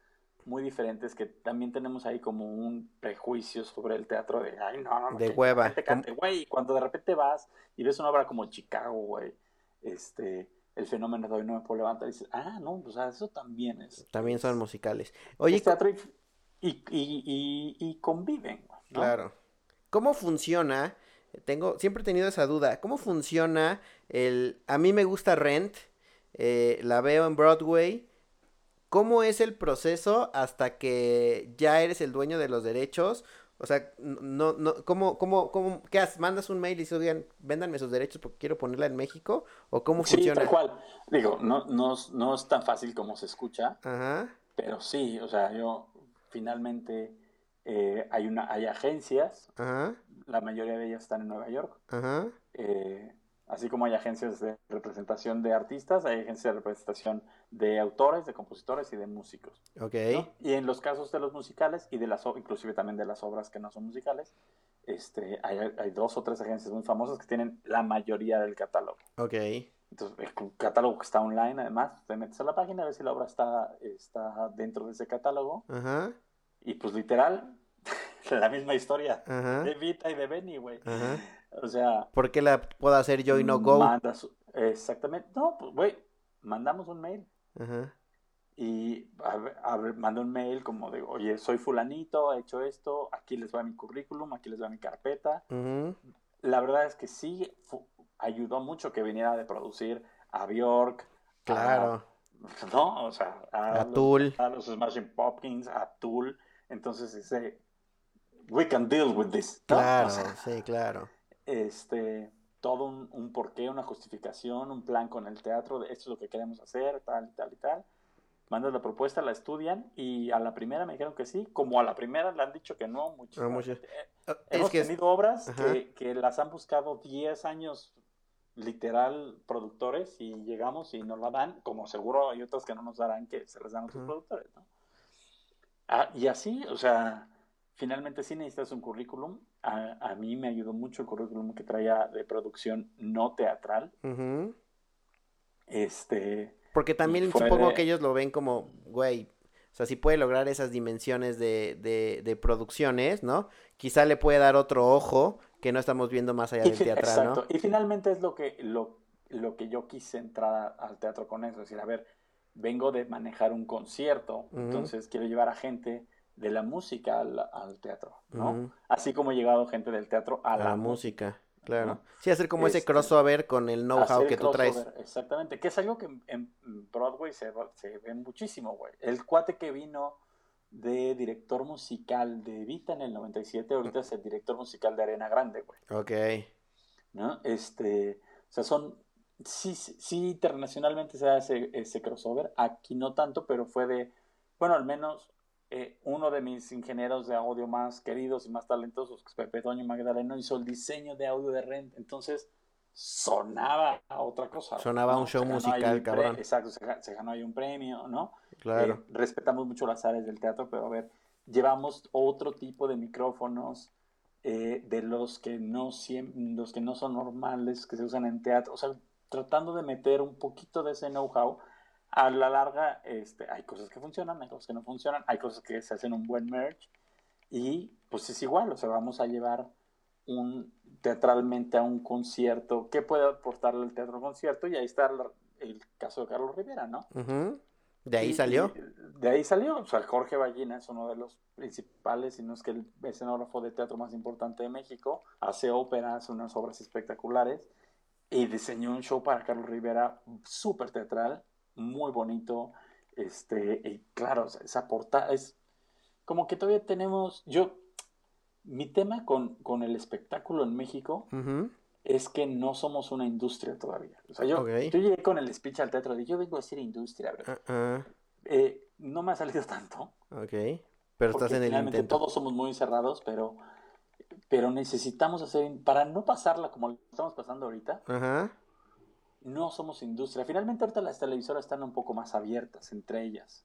muy diferentes que también tenemos ahí como un prejuicio sobre el teatro de, ay, no, no, de hueva. güey, cuando de repente vas y ves una obra como Chicago, güey, este el fenómeno de hoy no me puedo levantar y dices, ah, no, pues eso también es. También son musicales. Oye, teatro y, y, y, conviven. Claro. ¿Cómo funciona? Tengo, siempre he tenido esa duda. ¿Cómo funciona el... A mí me gusta Rent, eh, la veo en Broadway. ¿Cómo es el proceso hasta que ya eres el dueño de los derechos? O sea, no, no, ¿cómo, cómo, cómo, qué haces? ¿Mandas un mail y dices, oigan, véndanme sus derechos porque quiero ponerla en México? ¿O cómo funciona? Sí, tal cual. Digo, no, no, no es tan fácil como se escucha, Ajá. pero sí, o sea, yo finalmente eh, hay, una, hay agencias, Ajá. la mayoría de ellas están en Nueva York. Ajá. Eh, Así como hay agencias de representación de artistas, hay agencias de representación de autores, de compositores y de músicos. Ok. Y en los casos de los musicales y de las inclusive también de las obras que no son musicales, este, hay, dos o tres agencias muy famosas que tienen la mayoría del catálogo. Ok. Entonces, el catálogo que está online, además, te metes a la página a ver si la obra está, está dentro de ese catálogo. Ajá. Y pues literal, la misma historia de Vita y de Benny, güey. O sea. ¿Por qué la puedo hacer yo y no Go? exactamente. No, pues, güey, mandamos un mail. Ajá. Y a, mando un mail como de, oye, soy fulanito, he hecho esto, aquí les va mi currículum, aquí les va mi carpeta. La verdad es que sí ayudó mucho que viniera de producir a Bjork. Claro. no, o sea, a, Tool. A los Smashing Pumpkins, a Tool. Entonces, ese, we can deal with this. Claro, sí, claro este, todo un, un, porqué, una justificación, un plan con el teatro, de esto es lo que queremos hacer, tal y tal y tal. Mandas la propuesta, la estudian y a la primera me dijeron que sí, como a la primera le han dicho que no. Muchas, eh, ah, hemos tenido obras que, que, las han buscado 10 años literal productores y llegamos y nos la dan, como seguro hay otras que no nos darán que se les dan a otros productores, ¿no? Ah, y así, o sea, finalmente sí necesitas un currículum. A, mí me ayudó mucho el currículum que traía de producción no teatral. Este. Porque también supongo que ellos lo ven como, güey, o sea, si puede lograr esas dimensiones de, de, de, producciones, ¿no? Quizá le puede dar otro ojo que no estamos viendo más allá del teatral, exacto. Y finalmente es lo que, lo, lo que yo quise entrar al teatro con eso. Es decir, a ver, vengo de manejar un concierto, entonces quiero llevar a gente de la música al, teatro, ¿no? Así como ha llegado gente del teatro a, la, música. Claro. Sí, hacer como ese este, crossover con el know-how que tú traes. Exactamente, que es algo que en, Broadway se, se, ve muchísimo, güey. El cuate que vino de director musical de Vita en el 97, ahorita es el director musical de Arena Grande, güey. Ok. ¿No? Este, o sea, son, sí, sí internacionalmente se da ese, ese crossover, aquí no tanto, pero fue de bueno, al menos eh, uno de mis ingenieros de audio más queridos y más talentosos, que es Pepe Doño Magdaleno, hizo el diseño de audio de Rent. Entonces, sonaba a otra cosa. Sonaba un show musical, cabrón. Exacto, se, ganó ahí un premio, ¿no? Claro. Eh, respetamos mucho las áreas del teatro, pero a ver, llevamos otro tipo de micrófonos eh, de los que, no los que no son normales, que se usan en teatro, o sea, tratando de meter un poquito de ese know-how. A la larga, este, hay cosas que funcionan, hay cosas que no funcionan, hay cosas que se hacen un buen merch y pues es igual, o sea, vamos a llevar un teatralmente a un concierto, ¿qué puede aportarle el teatro concierto? Y ahí está el, caso de Carlos Rivera, ¿no? De ahí salió. de ahí salió. O sea, Jorge Ballina es uno de los principales, si no es que el escenógrafo de teatro más importante de México. Hace ópera, hace unas obras espectaculares. Y diseñó un show para Carlos Rivera súper teatral, muy bonito. Este, y claro, esa portada es como que todavía tenemos. Yo, mi tema con, con el espectáculo en México es que no somos una industria todavía. O sea, yo, llegué con el speech al teatro de yo vengo a hacer industria, bro. Ah, ah. Eh, no me ha salido tanto. Ok. Pero estás en el intento. Todos somos muy cerrados, pero, pero necesitamos hacer, para no pasarla como estamos pasando ahorita, no somos industria. Finalmente ahorita las televisoras están un poco más abiertas entre ellas.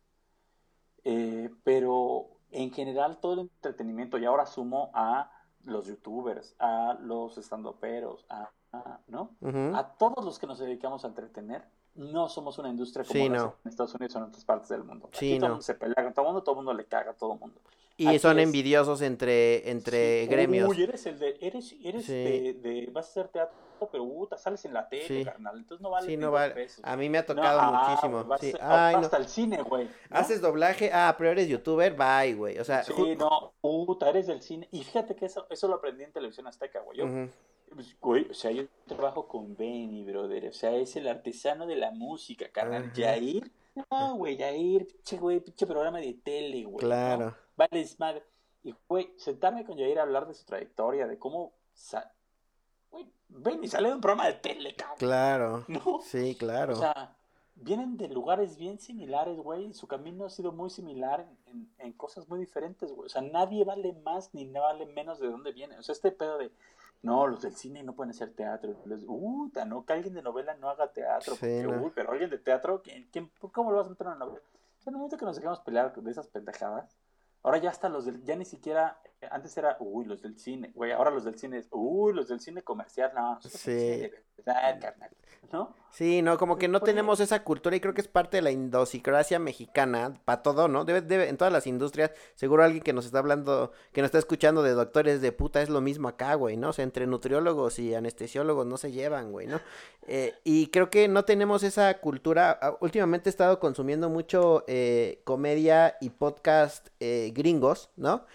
Eh, pero en general todo el entretenimiento, y ahora sumo a los youtubers, a los estandoperos, a, a, ¿no? A todos los que nos dedicamos a entretener, no somos una industria como en Estados Unidos o en otras partes del mundo. Sí, todo el mundo se pelea con todo el mundo, todo el mundo le caga a todo el mundo. Y son envidiosos entre, entre gremios. Uy, eres el de, eres, eres de, de, vas a hacer teatro, pero puta, sales en la tele, carnal, entonces no vale. Sí, no vale. A mí me ha tocado muchísimo. sí. Ay, hasta el cine, güey. Haces doblaje, ah, pero eres youtuber, bye, güey. O sea, sí, no, puta, eres del cine. Y fíjate que eso, eso lo aprendí en televisión azteca, güey. Yo, pues, güey, o sea, yo trabajo con Benny, brother. O sea, es el artesano de la música, carnal. Jair, no, güey, Jair, pinche, güey, pinche programa de tele, güey. Claro. Vale, es madre. Y, güey, sentarme con Jair a hablar de su trayectoria, de cómo. Güey, ven y sale de un programa de tele, cabrón. Claro. ¿No? Sí, claro. O sea, vienen de lugares bien similares, güey. Su camino ha sido muy similar en, en, cosas muy diferentes, güey. O sea, nadie vale más ni vale menos de dónde viene. O sea, este pedo de. No, los del cine no pueden hacer teatro. Los, uh, no, que alguien de novela no haga teatro. Sí, uy, pero alguien de teatro, ¿quién, quién, ¿cómo lo vas a meter en una novela? O sea, en el momento que nos dejamos pelear de esas pendejadas, Ahora ya hasta los del, ya ni siquiera, antes era, uy, los del cine, güey, ahora los del cine es, uy, los del cine comercial, no, sí. Carnal, ¿no? Sí, no, como que no tenemos esa cultura y creo que es parte de la indosicracia mexicana, para todo, ¿no? Debe, debe, en todas las industrias, seguro alguien que nos está hablando, que nos está escuchando de doctores de puta, es lo mismo acá, güey, ¿no? O sea, entre nutriólogos y anestesiólogos no se llevan, güey, ¿no? Eh, y creo que no tenemos esa cultura, ah, últimamente he estado consumiendo mucho eh, comedia y podcast eh, gringos, ¿no?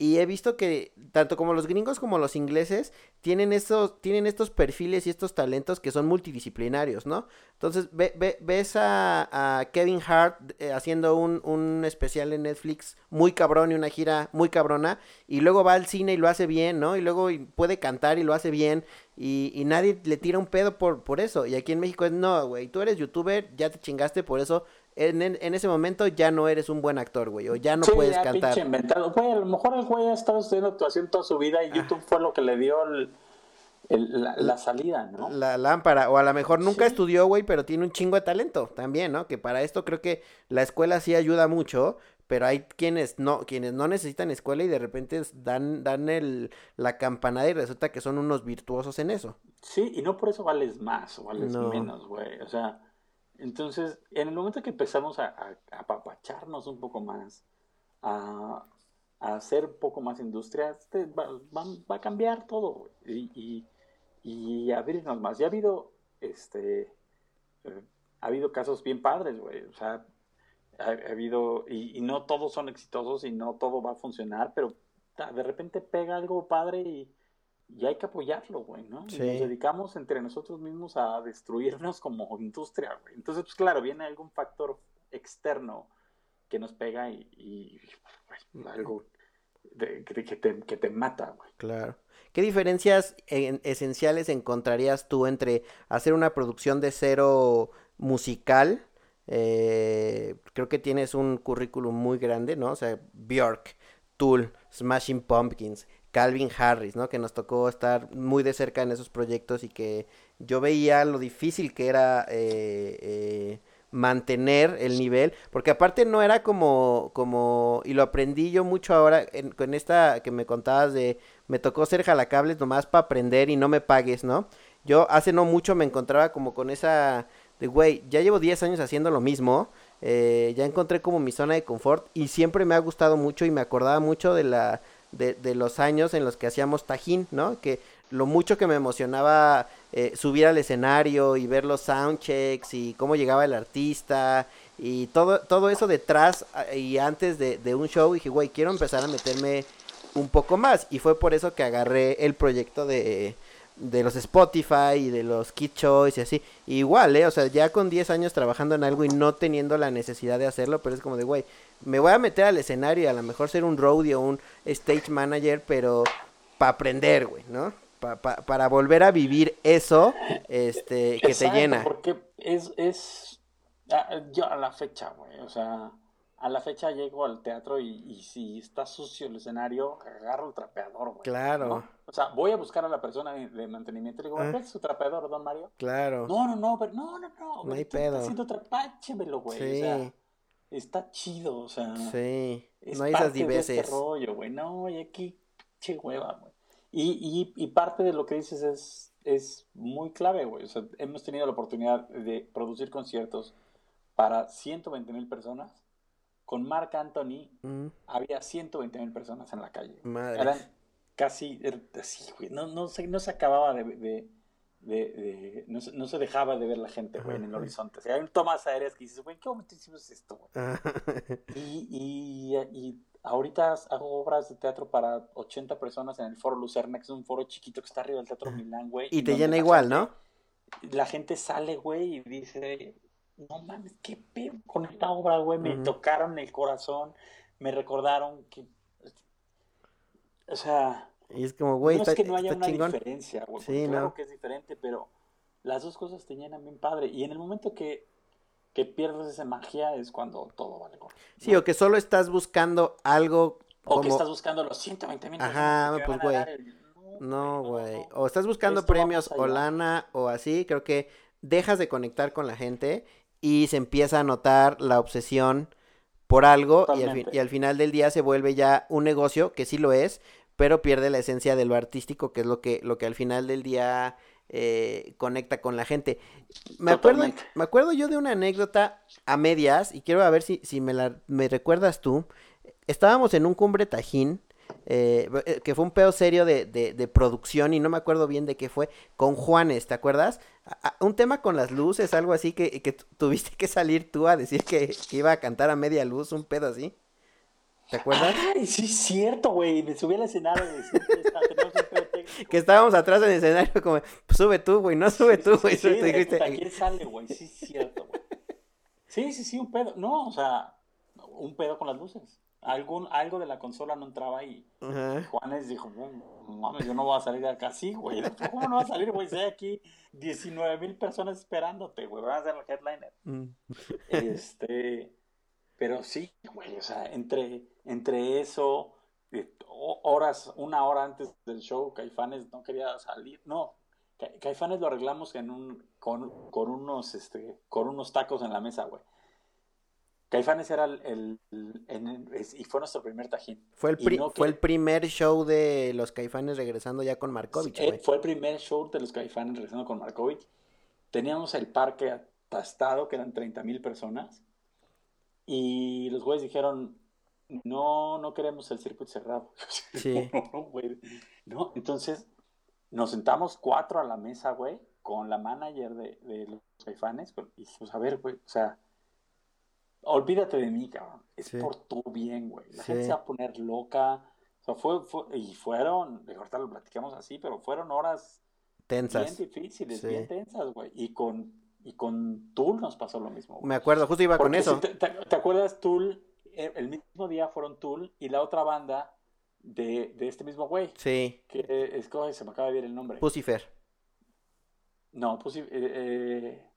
Y he visto que tanto como los gringos como los ingleses tienen estos, tienen estos perfiles y estos talentos que son multidisciplinarios, ¿no? Entonces ve, ve, ves a, Kevin Hart eh, haciendo un, un, especial en Netflix muy cabrón y una gira muy cabrona y luego va al cine y lo hace bien, ¿no? Y luego puede cantar y lo hace bien y, y nadie le tira un pedo por, por eso. Y aquí en México es, no, güey, tú eres youtuber, ya te chingaste, por eso en, en, ese momento ya no eres un buen actor, güey, o ya no puedes ya cantar. Pinche inventado. Güey, a lo mejor el güey ha estado estudiando actuación toda su vida y YouTube fue lo que le dio el, la, salida, ¿no? La lámpara, o a lo mejor nunca estudió, güey, pero tiene un chingo de talento también, ¿no? Que para esto creo que la escuela sí ayuda mucho, pero hay quienes no, quienes no necesitan escuela y de repente dan, dan el, la campanada y resulta que son unos virtuosos en eso. Sí, y no por eso vales más o vales menos, güey, o sea entonces, en el momento que empezamos a, apapacharnos un poco más, a, hacer un poco más industria, este, va, a cambiar todo y, abrirnos más. Ya ha habido, este, eh, ha habido casos bien padres, güey. O sea, ha, habido, y, y, no todos son exitosos y no todo va a funcionar, pero de repente pega algo padre y, y hay que apoyarlo, güey, ¿no? nos dedicamos entre nosotros mismos a destruirnos como industria, güey. Entonces, pues claro, viene algún factor externo que nos pega y, algo que, te, que, te, mata, güey. Claro. ¿Qué diferencias esenciales encontrarías tú entre hacer una producción de cero musical Eh, creo que tienes un currículum muy grande, ¿no? O sea, Bjork, Tool, Smashing Pumpkins, Calvin Harris, ¿no? Que nos tocó estar muy de cerca en esos proyectos y que yo veía lo difícil que era eh, eh, mantener el nivel, porque aparte no era como, como, y lo aprendí yo mucho ahora con esta que me contabas de, me tocó ser jalacables nomás para aprender y no me pagues, ¿no? Yo hace no mucho me encontraba como con esa, de, güey, ya llevo 10 años haciendo lo mismo, eh, ya encontré como mi zona de confort y siempre me ha gustado mucho y me acordaba mucho de la de, de los años en los que hacíamos tajín, ¿no? Que lo mucho que me emocionaba eh, subir al escenario y ver los soundchecks y cómo llegaba el artista y todo, todo eso detrás y antes de, de un show dije, güey, quiero empezar a meterme un poco más y fue por eso que agarré el proyecto de, de los Spotify y de los Kid Choice y así. igual, ¿eh? O sea, ya con 10 años trabajando en algo y no teniendo la necesidad de hacerlo, pero es como de, güey, me voy a meter al escenario y a lo mejor ser un roadie o un stage manager, pero para aprender, güey, ¿no? para volver a vivir eso este, que te llena. Porque es, es, ah, yo a la fecha, güey, o sea, a la fecha llego al teatro y, si está sucio el escenario, agarro el trapeador, güey. Claro. O sea, voy a buscar a la persona de, mantenimiento y le digo, ¿qué ah. es su trapeador, don Mario? Claro. No, no, no, pero no, no, no. No hay pedo. Está haciendo trapáchemelo, güey. Sí. O sea, está chido, o sea. Sí. no hay esas diveses. De este rollo, güey. No, y aquí, che hueva, güey. Y, y, y parte de lo que dices es, es muy clave, güey. O sea, hemos tenido la oportunidad de producir conciertos para 120 mil personas. Con Marc Anthony mm. había 120 mil personas en la calle. Madre. Eran casi, er, así, güey. No, no, se, no se acababa de, de, de, no, se, no, se, dejaba de ver la gente, güey, en el horizonte. O sea, hay tomas aéreas que dices, güey, ¿qué momento hicimos esto, güey? y, y, y ahorita hago obras de teatro para 80 personas en el Foro Lucerna, que es un foro chiquito que está arriba del Teatro Milán, güey. Y te llena igual, ¿no? La gente sale, güey, y dice, no mames, qué pedo con esta obra, güey, me tocaron el corazón, me recordaron que... O sea... Y es como, güey, no es que no haya una diferencia, güey. Sí, claro que es diferente, pero las dos cosas te llenan bien padre. Y en el momento que que pierdes esa magia es cuando todo vale Sí, o que solo estás buscando algo. O que estás buscando los 120 mil. Ajá, pues güey. No, güey. o estás buscando premios o lana o así, creo que dejas de conectar con la gente y se empieza a notar la obsesión por algo y al, y al, final del día se vuelve ya un negocio, que sí lo es, pero pierde la esencia de lo artístico, que es lo que, lo que al final del día eh, conecta con la gente. Me acuerdo, me acuerdo yo de una anécdota a medias, y quiero ver si, si me, la, me recuerdas tú. Estábamos en un cumbre Tajín, eh, eh, que fue un pedo serio de, de, producción y no me acuerdo bien de qué fue, con Juanes, ¿te acuerdas? un tema con las luces, algo así que, que tuviste que salir tú a decir que, iba a cantar a media luz, un pedo así. ¿Te acuerdas? Ay, sí, es cierto, güey. Me subí al escenario y que estábamos atrás en el escenario como, pues sube tú, güey, no sube tú, güey. Sí, sí, sale, güey? Sí, es cierto, güey. Sí, sí, sí, un pedo. No, o sea, un pedo con las luces. Algún, algo de la consola no entraba y Juanes dijo, mames, yo no voy a salir de acá así, güey. ¿Cómo no va a salir, güey? Si hay aquí 19 mil personas esperándote, güey. Van a ser el headliner. Mm. Este, pero sí, güey, o sea, entre entre eso, eh, horas, una hora antes del show, Caifanes no quería salir, no, Caifanes lo arreglamos en un, con, unos, este, con unos tacos en la mesa, güey. Caifanes era el, y fue nuestro primer tajín. Fue el, fue el primer show de los Caifanes regresando ya con Markovich. Eh, fue el primer show de los Caifanes regresando con Markovich. Teníamos el parque atastado, que eran 30 mil personas. Y los güeyes dijeron, no, no queremos el circuito cerrado. Sí. no, entonces nos sentamos cuatro a la mesa, güey, con la manager de, los caifanes, y pues a ver, güey, o sea, olvídate de mí, cabrón, es por tu bien, güey, la gente se va a poner loca, o sea, fue, fue y fueron, de ahorita lo platicamos así, pero fueron horas tensas. Bien difíciles, bien tensas, güey, y con, y con Tool nos pasó lo mismo. Me acuerdo, justo iba con eso. te, te, acuerdas, Tool eh, el mismo día fueron Tool y la otra banda de, de este mismo güey. Sí. Que es se me acaba de ver el nombre. Pucifer. No, Pucifer. Eh,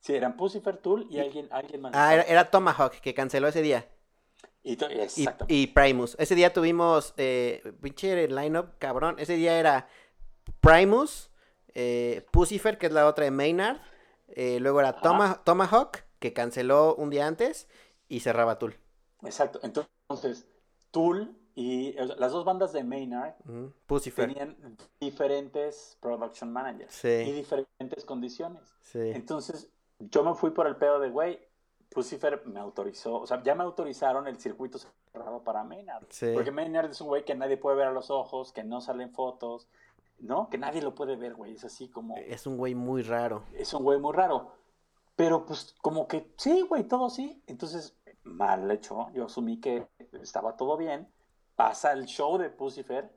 Sí, eran Pucifer, Tool y alguien, alguien más. Ah, era, era Tomahawk, que canceló ese día. Y, y Primus. Ese día tuvimos, eh, pinche line-up, cabrón. Ese día era Primus, eh, Pucifer, que es la otra de Maynard. Eh, luego era. Toma- Tomahawk, que canceló un día antes. Y cerraba Tool. Exacto. Entonces, Tool y o sea, las dos bandas de Maynard Pucifer. tenían diferentes production managers Sí. y diferentes condiciones. Sí. Entonces, yo me fui por el pedo de, güey, Pucifer me autorizó, o sea, ya me autorizaron el circuito cerrado para Maynard. Sí. Porque Maynard es un güey que nadie puede ver a los ojos, que no salen fotos, ¿no? Que nadie lo puede ver, güey. Es así como, Es un güey muy raro. es un güey muy raro. Pero pues como que sí, güey, todo sí. Entonces, mal hecho, yo asumí que estaba todo bien. Pasa el show de Pucifer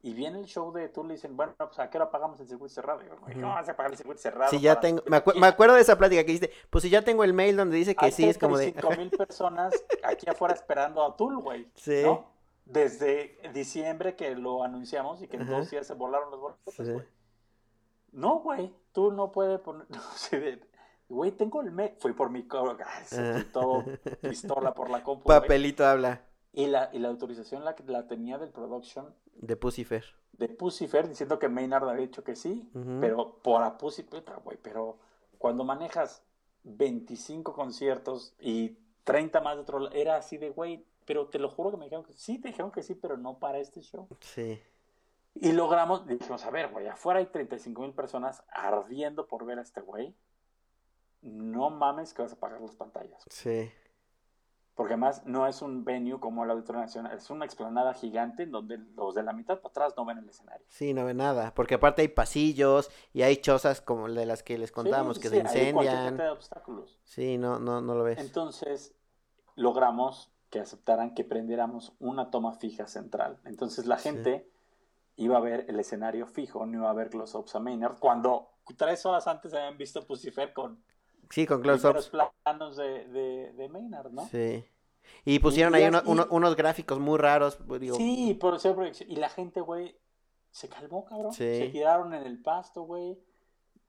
y viene el show de tú le dicen, bueno, pues a qué hora pagamos el circuito cerrado. Y yo, güey, ¿cómo Ujú. vas a pagar el circuito cerrado? Sí, ya para tengo. Me, acu- 50,000? me acuerdo de esa plática que dijiste. Pues si ya tengo el mail donde dice que Hay sí, es como de. 35 mil personas aquí afuera esperando a Tool, güey. Sí. ¿no? Desde diciembre que lo anunciamos y que en dos días se volaron los boletos, Sí. No, güey, tú no puedes poner. Güey, tengo el mail. Fui por mi. ay, se Ajá. fui todo pistola por la compu. Papelito habla Y la, y la autorización la, la tenía del production de Pucifer. de Pucifer diciendo que Maynard había dicho que sí, Ujú. pero por a Pucifer, güey, pero cuando manejas 25 conciertos y 30 más de otro lado, era así de, güey, pero te lo juro que me dijeron que sí, te dijeron que sí, pero no para este show. Sí. Y logramos, dijimos, a ver, güey, afuera hay 35 mil personas ardiendo por ver a este güey. No mames que vas a pagar las pantallas. Sí. Porque además no es un venue como el Auditorio Nacional, es una explanada gigante en donde los de la mitad para atrás no ven el escenario. Sí, no ve nada. Porque aparte hay pasillos y hay chozas como de las que les contamos Sí, que sí, se hay incendian. cantidad de obstáculos. Sí, no, no, no lo ves. Entonces logramos que aceptaran que prendiéramos una toma fija central. Entonces la Sí. gente iba a ver el escenario fijo, no iba a ver close-ups a Maynard, cuando tres horas antes habían visto Pucifer con Sí, con close-ups. planos de, de, de Maynard, ¿no? Sí. Y pusieron Y ahí uno- y- uno- unos gráficos muy raros. pues, Digo, Sí, por ser proyección. Y la gente, güey, se calmó, cabrón. Sí. Se tiraron en el pasto, güey.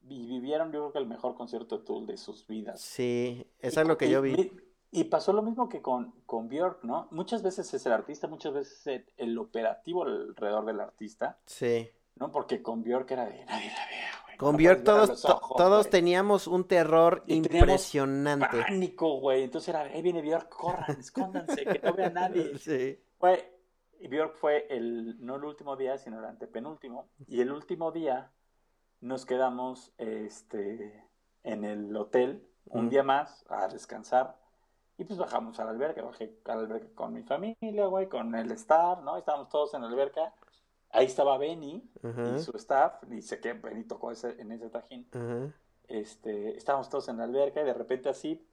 Y vivieron, yo creo que el mejor concierto de Tool de sus vidas. sí, eso Y es lo que yo vi. Y pasó lo mismo que con, con Björk, ¿no? Muchas veces es el artista, muchas veces es el, el operativo alrededor del artista, Sí. ¿no? Porque con Björk era de nadie la vea, güey. Con no Björk todos, ojos, todos güey. teníamos un terror Y impresionante. Pánico, güey. Entonces era, ahí viene Björk, corran, escóndanse, que no vea nadie. Sí. Güey, y Björk fue el, no el último día, sino el antepenúltimo. Y el último día nos quedamos este, en el hotel un día más a descansar. Y pues bajamos a la alberca, bajé a la alberca con mi familia, güey, con el staff, ¿no? Estábamos todos en la alberca. Ahí estaba Benny y su staff, y sé que Benny tocó ese, en ese tajín. Este, estábamos todos en la alberca y de repente así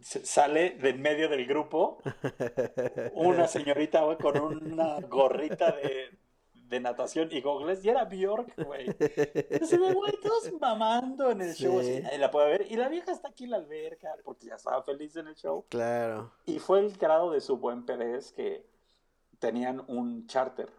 sale de en medio del grupo una señorita, güey, con una gorrita de, de natación y gogles, y era Bjork, güey. Se ve, güey, todos mamando en el show, Sí. así, nadie la puede ver, y la vieja está aquí en la alberca, porque ya estaba feliz en el show, Claro. y fue el grado de su buen pedez que tenían un charter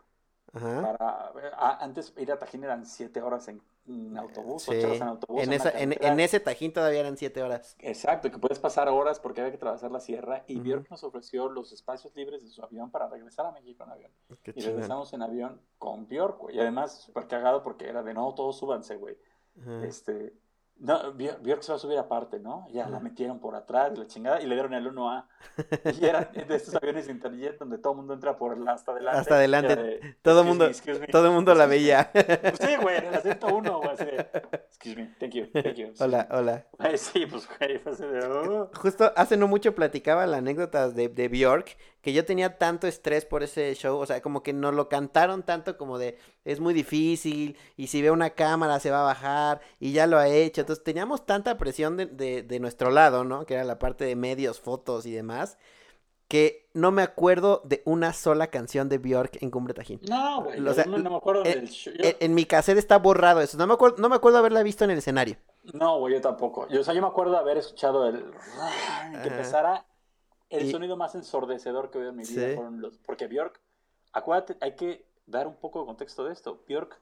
Ajá. para, a- antes ir a Tajín eran siete horas en, en autobús, ocho Sí. horas en autobús. En, una esa, en, en ese tajín todavía eran siete horas. Exacto, que puedes pasar horas porque había que atravesar la sierra y. Björk nos ofreció los espacios libres de su avión para regresar a México en avión. Qué Y regresamos en avión con Björk, güey. Y además, súper cagado porque era de no, todos súbanse, güey. Este, no, Björk, Björk se va a subir aparte, ¿no? Ya la metieron por atrás, y la chingada, y le dieron el 1A. Y eran de estos aviones Interjet donde todo el mundo entra por el hasta adelante. Hasta adelante. Era de, Todo "Excuse mundo- me, excuse me". Todo el mundo la veía. Pues sí, güey, en el asiento 1, güey, de, excuse me, thank you, thank you. hola, hola. Ay, sí, pues, güey, fue así de, "Oh". Justo hace no mucho platicaba la anécdota de, de Bjork, que yo tenía tanto estrés por ese show, o sea, como que nos lo cantaron tanto como de, es muy difícil, y si ve una cámara se va a bajar, y ya lo ha hecho, entonces teníamos tanta presión de, de, de nuestro lado, ¿no? Que era la parte de medios, fotos y demás, que no me acuerdo de una sola canción de Bjork en Cumbre Tajín. No, güey, O sea, yo no, no me acuerdo eh, del show. Yo- En, en mi cassette está borrado eso, no me acuerdo, no me acuerdo haberla visto en el escenario. No, güey, yo tampoco. Yo, o sea, yo me acuerdo de haber escuchado el... que empezara el Y- sonido más ensordecedor que he oído en mi vida Sí. fueron los... Porque Björk, acuérdate, hay que dar un poco de contexto de esto. Björk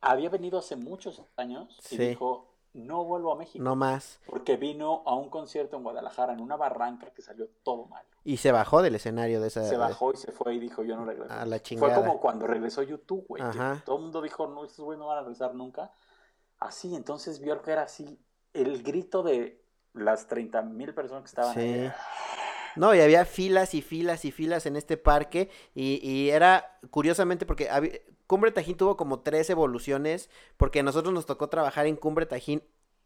había venido hace muchos años y Sí. dijo, no vuelvo a México. No más. Porque vino a un concierto en Guadalajara, en una barranca que salió todo mal. Y se bajó del escenario de esa. Se bajó y se fue y dijo, yo no regreso. A la chingada. Fue como cuando regresó YouTube, güey. Todo el mundo dijo, no, estos güeyes no van a regresar nunca. Así, entonces Bjork era así, el grito de las 30 mil personas que estaban Sí. ahí. No, y había filas y filas y filas en este parque y, y era curiosamente porque había- Cumbre Tajín tuvo como tres evoluciones porque a nosotros nos tocó trabajar en Cumbre Tajín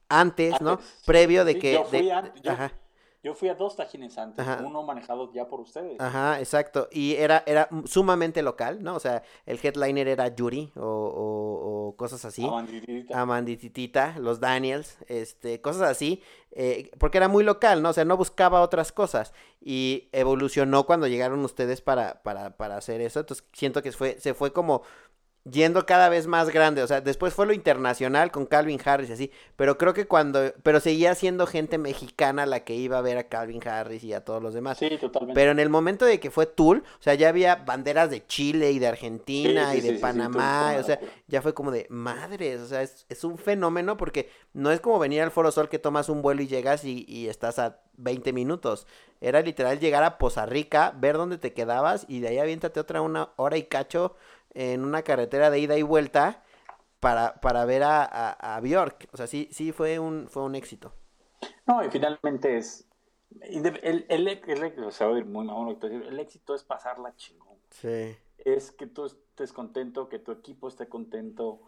antes, ¿no? Antes. Previo de Sí, que... yo fui de- an- yo- Ajá. Yo fui a dos tajines antes, Ajá. uno manejado ya por ustedes. Ajá, exacto. Y era, era sumamente local, ¿no? O sea, el headliner era Yuri o, o- o cosas así. Amanditita. Amandititita, los Daniels, este, cosas así, eh, porque era muy local, ¿no? O sea, no buscaba otras cosas y evolucionó cuando llegaron ustedes para, para, para hacer eso, entonces siento que fue, se fue como yendo cada vez más grande, o sea, después fue lo internacional con Calvin Harris y así, pero creo que cuando, pero seguía siendo gente mexicana la que iba a ver a Calvin Harris y a todos los demás. Sí, totalmente. Pero en el momento de que fue Tool, o sea, ya había banderas de Chile y de Argentina Sí, sí, y de sí, Panamá, o sea, ya fue como de madres, o sea, es, es un fenómeno porque no es como venir al Foro Sol que tomas un vuelo y llegas y, y estás a 20 minutos. Era literal llegar a Poza Rica, ver dónde te quedabas y de ahí aviéntate otra una hora y cacho en una carretera de ida y vuelta para, para ver a, a, a Bjork. O sea, sí, sí fue un, fue un éxito. No, y finalmente es. El, el, el- muy mamón éxito es pasarla chingón. Sí. Es que tú estés contento, que tu equipo esté contento,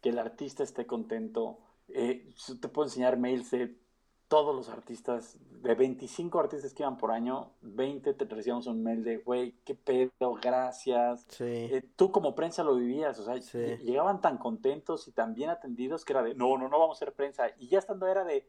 que el artista esté contento. Eh, te puedo enseñar mails de todos los artistas, de 25 artistas que iban por año, 20 te recibíamos un mail de, güey, qué pedo, gracias. Sí. Eh, tú como prensa lo vivías, o sea, Sí. llegaban tan contentos y tan bien atendidos que era de, no, no, no vamos a hacer prensa. Y ya estando era de,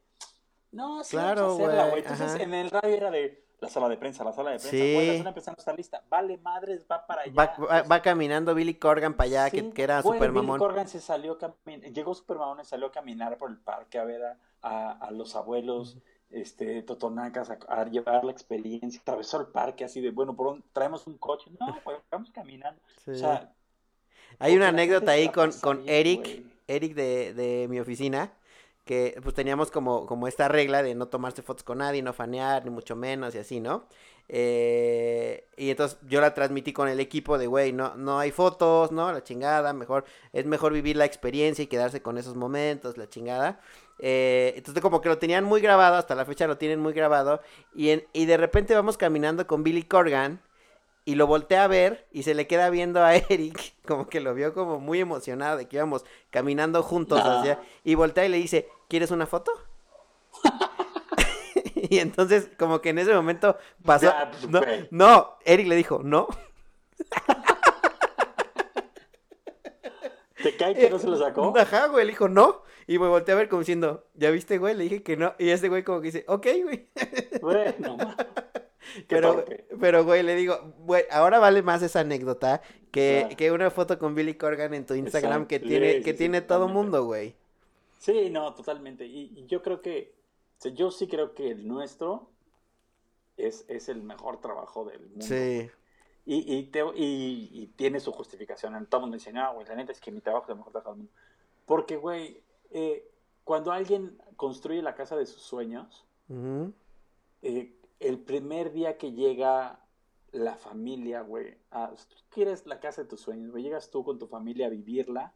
no, sí Claro, vamos a hacerla, güey. Entonces ajá. en el radio era de, la sala de prensa, la sala de prensa, Sí. güey, la no está lista. Vale, madres, va para allá. Va, va- va caminando Billy Corgan para allá, que, Sí, que era güey, super Billy mamón. Corgan se salió camin- llegó super mamón y salió a caminar por el parque a ver a, a- a los abuelos, este, totonacas, a, a llevar la experiencia, atravesó el parque así de, bueno, ¿por dónde traemos un coche? No, güey, vamos caminando. Sí. O sea, Hay una anécdota ahí con, con Eric, güey. Eric de, de mi oficina, que pues teníamos como, como esta regla de no tomarse fotos con nadie, no fanear, ni mucho menos y así, ¿no? Eh, y entonces yo la transmití con el equipo de, güey, no, no hay fotos, ¿no? La chingada, mejor, es mejor vivir la experiencia y quedarse con esos momentos, la chingada. Eh, entonces como que lo tenían muy grabado, hasta la fecha lo tienen muy grabado, y, en, y de repente vamos caminando con Billy Corgan, y lo voltea a ver y se le queda viendo a Eric, como que lo vio como muy emocionado de que íbamos caminando juntos Ah. hacia, y voltea y le dice, ¿quieres una foto? y entonces como que en ese momento pasó, pues, no, no, Eric le dijo, no, ¿Te cae que no se lo sacó? ajá, güey, le dijo, no, y me volteé a ver como diciendo, ¿ya viste, güey? Le dije que no, y ese güey como que dice, ok, güey. Bueno, Pero, pero, güey, le digo, güey, ahora vale más esa anécdota que, Claro. que una foto con Billy Corgan en tu Instagram que tiene, Sí, que sí, tiene sí, todo totalmente. mundo, güey. Sí, no, totalmente. Y, y yo creo que, o sea, yo sí creo que el nuestro es, es el mejor trabajo del mundo. Sí, Y, y, te- y- y tiene su justificación. Todo el mundo dice, no, güey, la neta es que mi trabajo es el mejor trabajo del mundo. Porque, güey, eh, cuando alguien construye la casa de sus sueños, eh, el primer día que llega la familia, güey, a- tú quieres la casa de tus sueños, güey, llegas tú con tu familia a vivirla,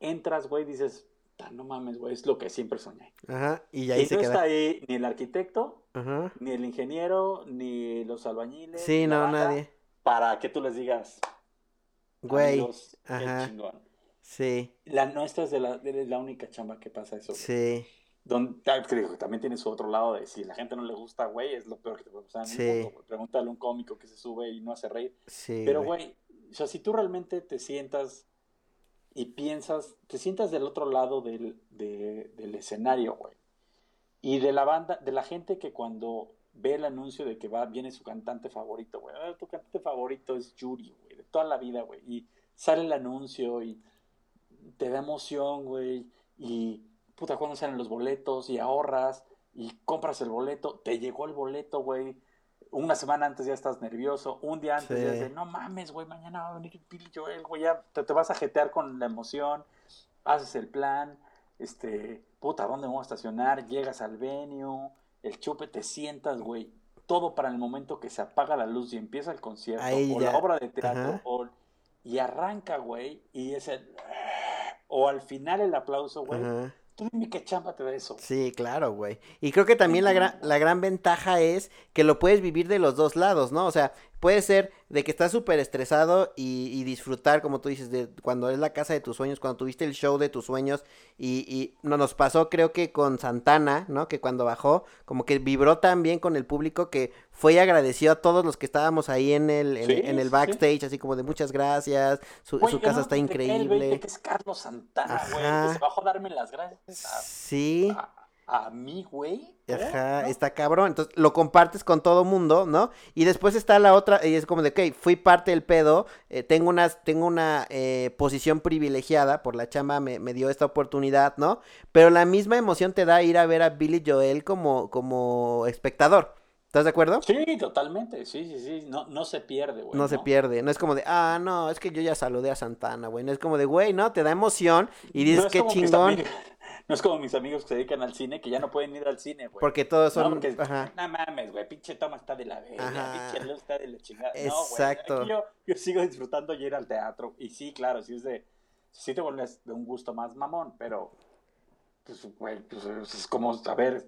entras, güey, dices, "Ta, no mames, güey, es lo que siempre soñé. ajá, y Y, ahí se no está ahí ni el arquitecto, Ajá. ni el ingeniero, ni los albañiles. Sí, no, banda, nadie. Para que tú les digas, Güey, amigos, qué ajá. chingón. sí, La nuestra es de la, de la única chamba que pasa eso. güey. sí, Don- te digo, también tiene su otro lado de si la gente no le gusta, güey, es lo peor que te puede pasar Sí. mundo. Pregúntale a un cómico que se sube y no hace reír. sí, Pero, güey. güey, o sea, si tú realmente te sientas y piensas, te sientas del otro lado del, de- del escenario, güey. Y de la banda, de la gente que cuando ve el anuncio de que va, viene su cantante favorito, güey. "Ah, tu cantante favorito es Yuri, güey, de toda la vida, güey. Y sale el anuncio y te da emoción, güey. Y puta, cuando salen los boletos y ahorras y compras el boleto, te llegó el boleto, güey. Una semana antes ya estás nervioso, un día antes Sí. ya es de, no mames, güey, mañana va a venir Billy Joel, güey, ya te, te vas a jetear con la emoción, haces el plan, este, puta, ¿dónde vamos a estacionar? Llegas al venue, el chupe, te sientas, güey. Todo para el momento que se apaga la luz y empieza el concierto, o la obra de teatro, o, y arranca, güey, y es el... O al final el aplauso, güey. Tú dime qué chamba te da eso. Sí, claro, güey. Y creo que también la gran, la gran ventaja es que lo puedes vivir de los dos lados, ¿no? O sea, puede ser de que estás súper estresado y, disfrutar, como tú dices, de cuando es la casa de tus sueños, cuando tuviste el show de tus sueños y, y no, nos pasó creo que con Santana, ¿no? Que cuando bajó, como que vibró tan bien con el público que fue y agradeció a todos los que estábamos ahí en el, en, el backstage, así como de muchas gracias, su, casa está increíble. que es Carlos Santana, güey, se bajó a darme las gracias. sí a mí, güey. Ajá, está cabrón. Entonces lo compartes con todo mundo, ¿no? Y después está la otra, y es como de, ok, fui parte del pedo, eh, tengo una, tengo una eh, posición privilegiada, por la chamba me, me, dio esta oportunidad, ¿no? Pero la misma emoción te da ir a ver a Billy Joel como, como espectador. ¿Estás de acuerdo? Sí, totalmente, sí, sí, sí, no, no se pierde, güey. No, se pierde, no es como de, ah, no, es que yo ya saludé a Santana, güey, no es como de, güey, no, te da emoción y dices, qué chingón. No es como mis amigos que se dedican al cine, que ya no pueden ir al cine, güey. Porque todos son. No, Ajá. no mames, güey, pinche toma está de la verga, pinche luz está de la chingada. Exacto. No, güey. Yo, yo, sigo disfrutando ir al teatro. Y sí, claro, sí es de. Sí te vuelves de un gusto más mamón, pero. Pues, güey, pues es como, a ver,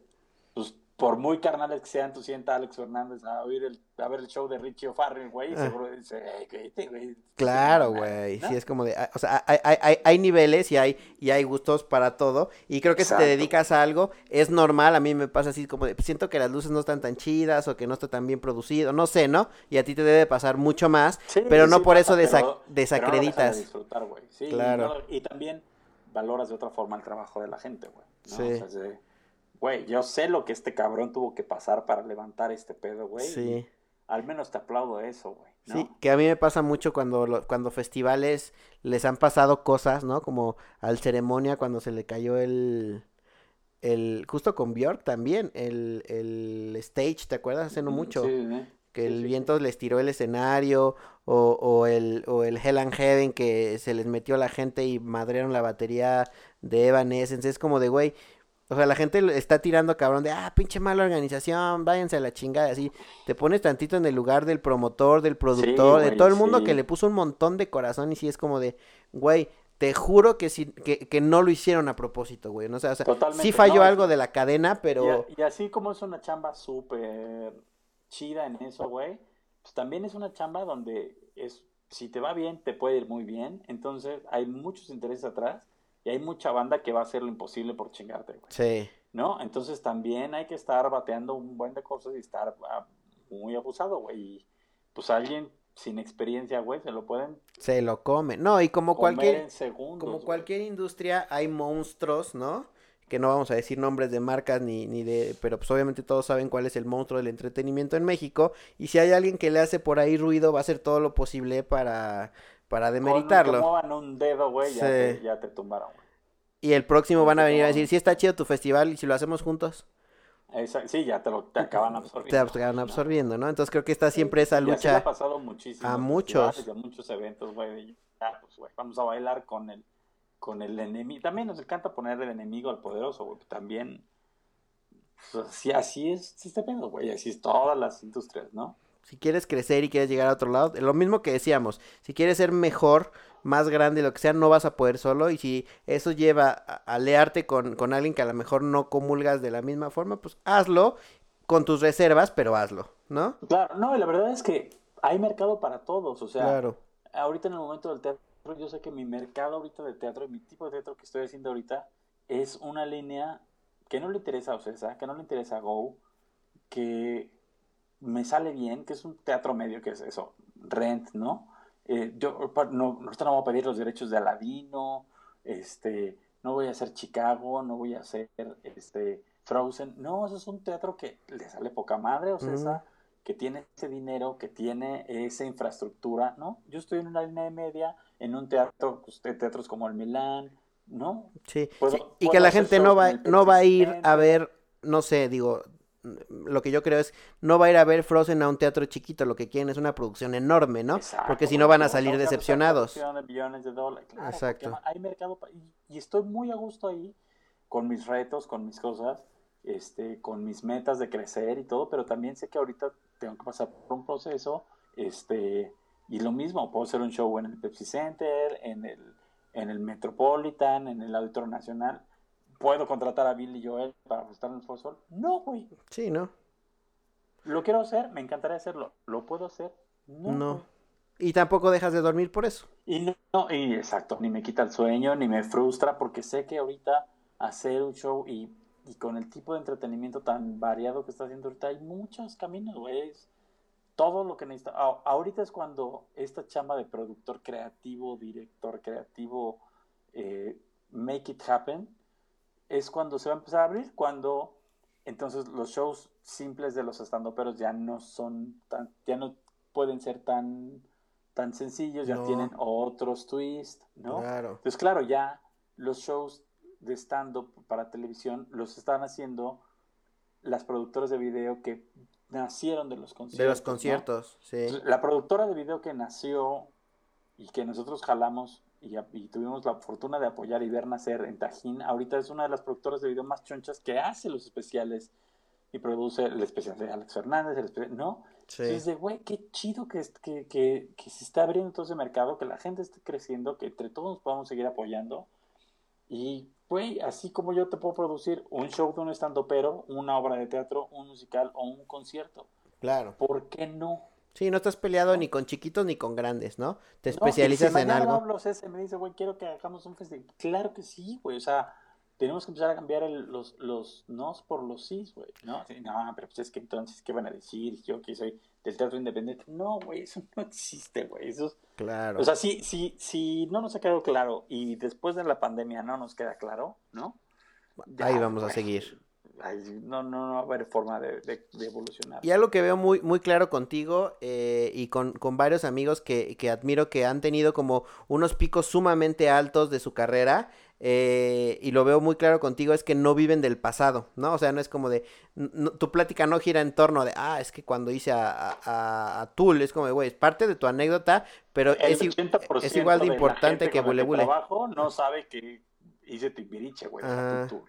pues por muy carnales que sean, tú sientas a Alex Fernández a oír el, a ver el show de Richie O'Farrell, güey, y ah. seguro dice, hey, güey. Claro, güey, sí, es como de, ah, o sea, hay, hay, hay, niveles y hay, y hay gustos para todo, y creo que si te dedicas a algo, es normal, a mí me pasa así como de, siento que las luces no están tan chidas, o que no está tan bien producido, no sé, ¿no? Y a ti te debe pasar mucho más, pero no por eso desacreditas. disfrutar, güey. Sí, claro. Y, también valoras de otra forma el trabajo de la gente, güey. Sí. O sea, güey, yo sé lo que este cabrón tuvo que pasar para levantar este pedo, güey. Sí. Al menos te aplaudo eso, güey. Sí, que a mí me pasa mucho cuando, cuando festivales les han pasado cosas, ¿no? Como al ceremonia cuando se le cayó el, el justo con Bjork también, el, el stage, ¿te acuerdas? Hace no mucho. Sí, que el viento les tiró el escenario, o, o, el, o el Hell and Heaven que se les metió la gente y madrearon la batería de Evanescence. Es como de, güey, o sea, la gente está tirando cabrón de, ah, pinche mala organización, váyanse a la chingada, así. Te pones tantito en el lugar del promotor, del productor, de todo el mundo que le puso un montón de corazón y sí es como de, güey, te juro que, sí, que, que no lo hicieron a propósito, güey. ¿no? O sea, o sea sí falló algo de la cadena, pero... Y, así como es una chamba súper chida en eso, güey, pues también es una chamba donde es, si te va bien, te puede ir muy bien. Entonces hay muchos intereses atrás y hay mucha banda que va a hacer lo imposible por chingarte, güey. Sí. ¿No? Entonces también hay que estar bateando un buen de cosas y estar ah, muy abusado, güey. Y pues alguien sin experiencia, güey, se lo pueden... Se lo come. No, y como cualquier... como cualquier industria hay monstruos, ¿no? Que no vamos a decir nombres de marcas ni, ni de... Pero pues obviamente todos saben cuál es el monstruo del entretenimiento en México. Y si hay alguien que le hace por ahí ruido, va a hacer todo lo posible para para demeritarlo. Con un dedo, güey, ya, te, ya te tumbaron, güey. Y el próximo van a venir a decir, sí está chido tu festival y si lo hacemos juntos. sí, ya te, lo, te acaban absorbiendo. Te acaban absorbiendo, ¿no? Entonces creo que está siempre esa lucha. Y ha pasado muchísimo. A muchos. A muchos eventos, güey. pues, güey, vamos a bailar con el, con el enemigo. También nos encanta poner el enemigo al poderoso, güey. También, pues, sí, así es este pedo, güey. Así es todas las industrias, ¿no? Si quieres crecer y quieres llegar a otro lado, lo mismo que decíamos, si quieres ser mejor, más grande, lo que sea, no vas a poder solo. Y si eso lleva a alearte con, con alguien que a lo mejor no comulgas de la misma forma, pues hazlo con tus reservas, pero hazlo, ¿no? Claro, no, y la verdad es que hay mercado para todos. O sea, ahorita en el momento del teatro, yo sé que mi mercado ahorita de teatro y mi tipo de teatro que estoy haciendo ahorita es una línea que no le interesa a Ocesa, que no le interesa a Go, que me sale bien, que es un teatro medio, que es eso, Rent, ¿no? Eh, yo no, ahorita no voy a pedir los derechos de Aladino, este, no voy a hacer Chicago, no voy a hacer este, Frozen, no, eso es un teatro que le sale poca madre, o sea, que tiene ese dinero, que tiene esa infraestructura, ¿no? Yo estoy en una línea de media, en un teatro, pues, teatros como el Milán, ¿no? Sí, y que la gente no va, no va a ir a ver, no sé, digo, lo que yo creo es, no va a ir a ver Frozen a un teatro chiquito, lo que quieren es una producción enorme, ¿no? porque si no van a salir decepcionados. Exacto. Hay mercado y, estoy muy a gusto ahí con mis retos, con mis cosas, este, con mis metas de crecer y todo, pero también sé que ahorita tengo que pasar por un proceso, este, y lo mismo, puedo hacer un show en el Pepsi Center, en el, en el Metropolitan, en el Auditorio Nacional. ¿Puedo contratar a Billy Joel para en el Fosfor? No, güey. Sí, ¿no? ¿Lo quiero hacer? Me encantaría hacerlo. ¿Lo puedo hacer? No. no. Y tampoco dejas de dormir por eso. Y no, y exacto, ni me quita el sueño, ni me frustra, porque sé que ahorita hacer un show y, y con el tipo de entretenimiento tan variado que está haciendo ahorita, hay muchos caminos, güey todo lo que necesita. ahorita es cuando esta chamba de productor creativo, director creativo, eh, make it happen, es cuando se va a empezar a abrir, cuando entonces los shows simples de los estandoperos ya no son tan, ya no pueden ser tan, tan sencillos, ya tienen otros twists, ¿no? Claro. Entonces, claro, ya los shows de stand-up para televisión los están haciendo las productoras de video que nacieron de los conciertos. De los conciertos, sí. La productora de video que nació y que nosotros jalamos y, tuvimos la fortuna de apoyar y ver nacer en Tajín, ahorita es una de las productoras de video más chonchas que hace los especiales y produce el especial de Alex Fernández, el especial, ¿no? Sí. Entonces, de, güey, qué chido que, que, que, que, se está abriendo todo ese mercado, que la gente esté creciendo, que entre todos nos podamos seguir apoyando. Y güey, así como yo te puedo producir un show de un estando pero, una obra de teatro, un musical o un concierto. Claro. ¿Por qué no? Sí, no estás peleado ni con chiquitos ni con grandes, ¿no? Te especializas en algo. me dice, güey, quiero que hagamos un festival. Claro que sí, güey, o sea, tenemos que empezar a cambiar los, los nos por los sí, güey, ¿no? no, pero pues es que entonces, ¿qué van a decir? Yo que soy del teatro independiente. No, güey, eso no existe, güey. Eso Claro. O sea, si, si, si no nos ha quedado claro y después de la pandemia no nos queda claro, ¿no? Ahí vamos a seguir. No, no, no va a haber forma de, evolucionar. Y algo que veo muy, muy claro contigo eh, y con, con, varios amigos que, que admiro que han tenido como unos picos sumamente altos de su carrera eh, y lo veo muy claro contigo, es que no viven del pasado, ¿no? O sea, no es como de, tu plática no gira en torno de, ah, es que cuando hice a, a, Tool, es como de, güey, es parte de tu anécdota, pero es, es, igual de importante que Bule Bule. trabajo no sabe que hice Timbiriche, güey, Tool.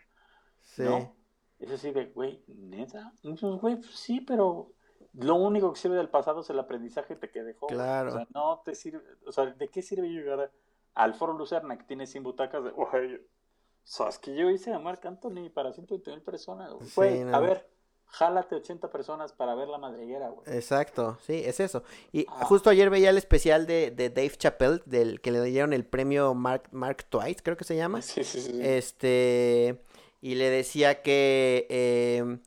Sí. ¿no? Es así de, güey, neta, güey, pues sí, pero lo único que sirve del pasado es el aprendizaje que dejó. Claro. O sea, no te sirve, o sea, ¿de qué sirve llegar al Foro Lucerna, que tiene 100 butacas, de, güey, sabes que yo hice a Marc Anthony para 120 mil personas, güey. a ver, jálate 80 personas para ver la madriguera, güey. Exacto, sí, es eso. Y ah. justo ayer veía el especial de, de, Dave Chappelle, del que le dieron el premio Mark, Mark Twice, creo que se llama. Sí, sí, sí. Este, y le decía que eh,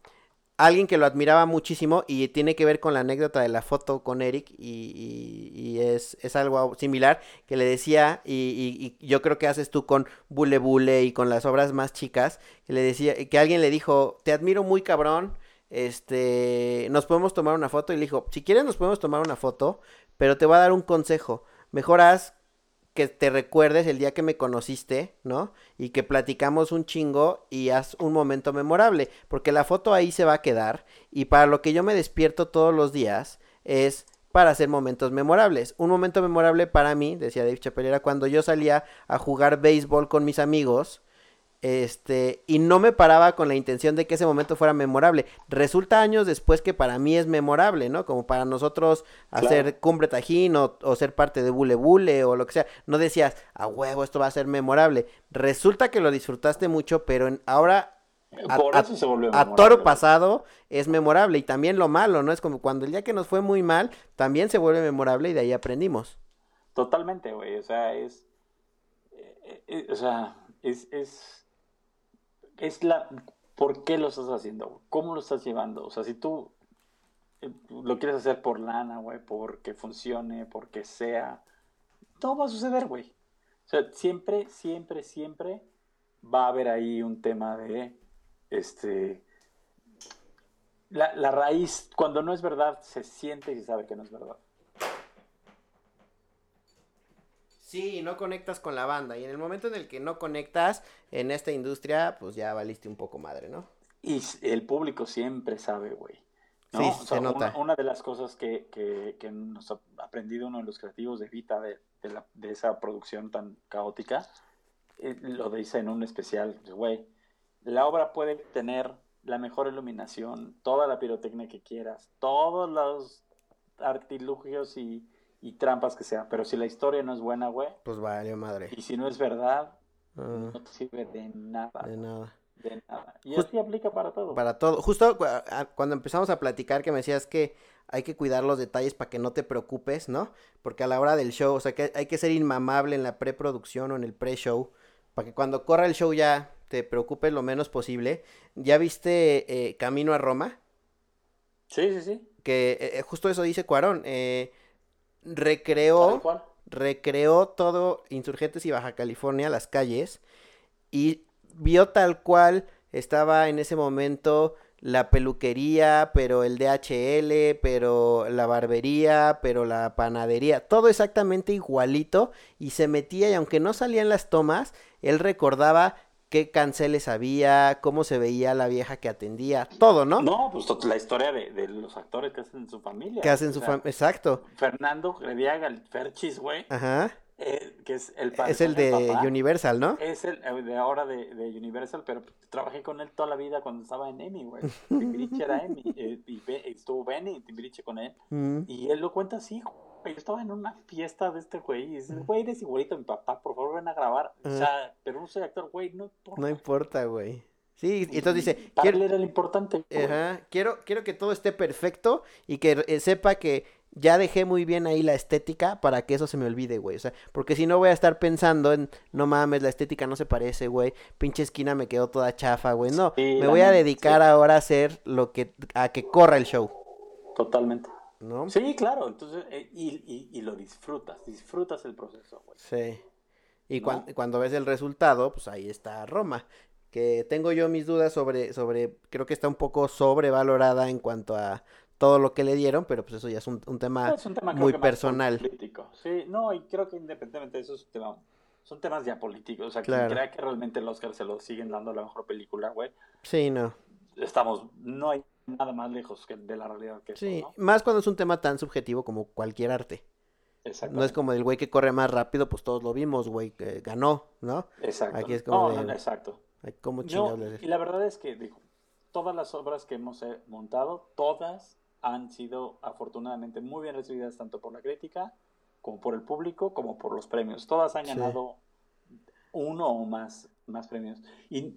alguien que lo admiraba muchísimo y tiene que ver con la anécdota de la foto con Eric y, es, es, algo similar que le decía y, y, yo creo que haces tú con Bule Bule y con las obras más chicas que le decía que alguien le dijo te admiro muy cabrón este nos podemos tomar una foto y le dijo si quieres nos podemos tomar una foto pero te voy a dar un consejo mejor haz que te recuerdes el día que me conociste, ¿no? Y que platicamos un chingo y haz un momento memorable, porque la foto ahí se va a quedar y para lo que yo me despierto todos los días es para hacer momentos memorables. Un momento memorable para mí, decía Dave Chappelle, era cuando yo salía a jugar béisbol con mis amigos este, y no me paraba con la intención de que ese momento fuera memorable. Resulta años después que para mí es memorable, ¿no? Como para nosotros hacer cumbre tajín o, ser parte de bule bule o lo que sea. No decías, a huevo, esto va a ser memorable. Resulta que lo disfrutaste mucho, pero ahora a, toro pasado es memorable y también lo malo, ¿no? Es como cuando el día que nos fue muy mal, también se vuelve memorable y de ahí aprendimos. Totalmente, güey, o sea, es, eh, eh, o sea, es, es es la, ¿por qué lo estás haciendo? ¿Cómo lo estás llevando? O sea, si tú eh, lo quieres hacer por lana, güey, porque funcione, porque sea, todo va a suceder, güey. O sea, siempre, siempre, siempre va a haber ahí un tema de, este, la, la raíz, cuando no es verdad, se siente y se sabe que no es verdad. Sí, no conectas con la banda. Y en el momento en el que no conectas en esta industria, pues ya valiste un poco madre, ¿no? Y el público siempre sabe, güey. ¿no? Sí, se nota. Una, de las cosas que, que, nos ha aprendido uno de los creativos de Vita de, de, esa producción tan caótica, eh, lo dice en un especial, güey, la obra puede tener la mejor iluminación, toda la pirotecnia que quieras, todos los artilugios y, y trampas que sea, pero si la historia no es buena, güey, Pues vale, madre. y si no es verdad, Ah, no te sirve de nada. de nada. De nada. Y Just- así aplica para todo. Para todo. Justo cuando empezamos a platicar que me decías que hay que cuidar los detalles para que no te preocupes, ¿no? Porque a la hora del show, o sea, que hay que ser inmamable en la preproducción o en el pre-show, para que cuando corra el show ya te preocupes lo menos posible. ¿Ya viste eh, Camino a Roma? Sí, sí, sí. Que eh, eh, justo eso dice Cuarón. eh, recreó recreó todo Insurgentes y Baja California, las calles, y vio tal cual estaba en ese momento la peluquería, pero el DHL, pero la barbería, pero la panadería, todo exactamente igualito, y se metía, y aunque no salían las tomas, él recordaba qué canceles había, cómo se veía la vieja que atendía, todo, ¿no? No, pues la historia de, de los actores que hacen en su familia. Que hacen su familia, exacto, Fernando Grediaga, el Ferchis, güey, ajá, eh, que es el es el de papá, Universal, ¿no? Es el eh, de ahora de, de Universal, pero trabajé con él toda la vida cuando estaba en Emmy, güey. Timbiriche era Emmy. eh, y estuvo Benny Timbiriche con él. Mm. Y él lo cuenta así, güey. Yo estaba en una fiesta de este güey y dice, güey, eres igualito a mi papá, por favor ven a grabar. O sea, pero no soy actor, güey, no importa. No importa, güey. Sí, y entonces dice, Para quiero, él era lo importante. güey. ajá, quiero, quiero que todo esté perfecto y que eh, sepa que ya dejé muy bien ahí la estética para que eso se me olvide, güey. O sea, porque si no voy a estar pensando en, no mames, la estética no se parece, güey. Pinche esquina me quedó toda chafa, güey. No, Sí, me voy a dedicar sí. ahora a hacer lo que, a que corra el show, Totalmente. ¿No? Sí, claro, entonces, eh, y, y, y lo disfrutas, disfrutas el proceso, güey. Sí. Y ¿No? cuan- cuando ves el resultado, pues ahí está Roma. Que tengo yo mis dudas sobre, sobre, creo que está un poco sobrevalorada en cuanto a todo lo que le dieron, pero pues eso ya es un, un tema Es un tema muy personal. político. Sí, no, y creo que independientemente de eso es un tema- son temas ya políticos. O sea, Claro. quien crea que realmente el Oscar se lo siguen dando la mejor película, güey, Sí, no. estamos, no hay nada más lejos que de la realidad que eso, Sí, ¿no? más cuando es un tema tan subjetivo como cualquier arte. No es como el güey que corre más rápido, pues todos lo vimos, güey, que ganó, ¿no? Exacto. aquí es como No, de- no, exacto. ¿Cómo le- y la verdad es que, digo, todas las obras que hemos eh, montado, todas han sido afortunadamente muy bien recibidas tanto por la crítica como por el público, como por los premios. Todas han Sí. ganado uno o más, más premios. Y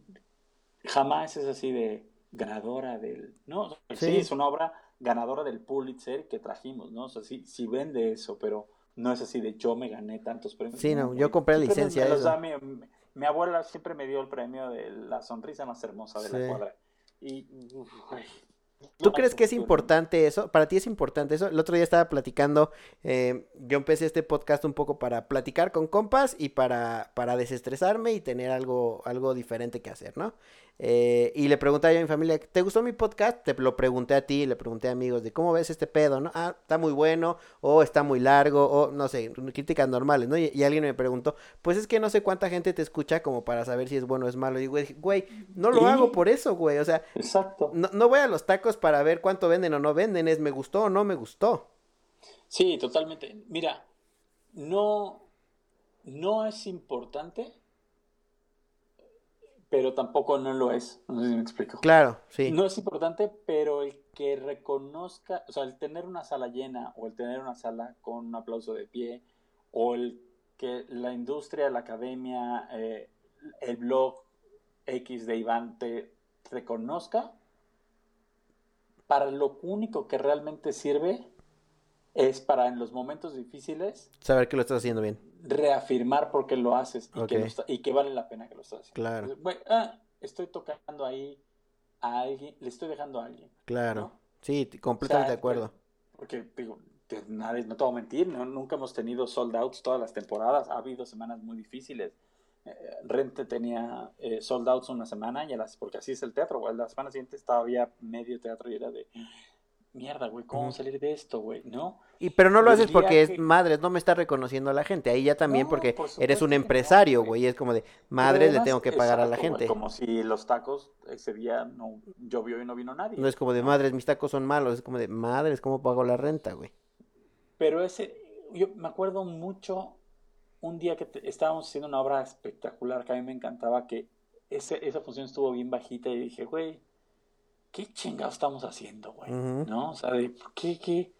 jamás es así de ganadora del... No, sí. Sí. es una obra ganadora del Pulitzer que trajimos, ¿no? O sea, sí, sí vende eso, pero no es así de yo me gané tantos premios. Sí, no, yo compré la licencia los da mi, mi abuela siempre me dio el premio de la sonrisa más hermosa de Sí. la cuadra. Y, uf, ¿Tú no crees que es importante eso? ¿Para ti es importante eso? El otro día estaba platicando, eh, yo empecé este podcast un poco para platicar con compas y para, para desestresarme y tener algo, algo diferente que hacer, ¿no? Eh, y le pregunté yo a mi familia, ¿te gustó mi podcast? Te lo pregunté a ti, le pregunté a amigos de cómo ves este pedo, ¿no? Ah, está muy bueno, o está muy largo, o no sé, críticas normales, ¿no? Y, y alguien me preguntó, pues es que no sé cuánta gente te escucha como para saber si es bueno o es malo. Y güey, güey, no lo ¿Y? hago por eso, güey, o sea, Exacto. no, no voy a los tacos para ver cuánto venden o no venden, es me gustó o no me gustó. Sí, totalmente. Mira, no, no es importante, pero tampoco no lo es. No sé si me explico. Claro, sí. No es importante, pero el que reconozca, o sea, el tener una sala llena o el tener una sala con un aplauso de pie o el que la industria, la academia, eh, el blog X de Iván te reconozca, para lo único que realmente sirve es para en los momentos difíciles Saber que lo estás haciendo bien. Reafirmar por qué lo haces y, que, lo está- y que vale la pena que lo estás haciendo. Claro. Entonces, ah, estoy tocando ahí a alguien, le estoy dejando a alguien. Claro. ¿no? Sí, completamente O sea, de acuerdo. Porque, digo, nadie, no te voy a mentir, ¿no? nunca hemos tenido sold outs todas las temporadas. Ha habido semanas muy difíciles. Eh, Rente tenía eh, sold outs una semana, y a las, porque así es el teatro, güey. La semana siguiente estaba había medio teatro y era de mierda, güey, ¿cómo salir de esto, güey? ¿No? Y pero no lo haces porque es que- madres, no me está reconociendo la gente. Ahí ya también No, porque por eres un no, empresario, güey. güey. Es como de madres le tengo que pagar a la gente. como si los tacos ese día no llovió y no vino nadie. No es como de ¿no? madres, mis tacos son malos. Es como de madres, ¿cómo pago la renta, güey? Pero ese, yo me acuerdo mucho un día que te- estábamos haciendo una obra espectacular que a mí me encantaba, que ese, esa función estuvo bien bajita y dije, güey, ¿qué chingados estamos haciendo, güey? ¿No? O sea, de, ¿qué, qué?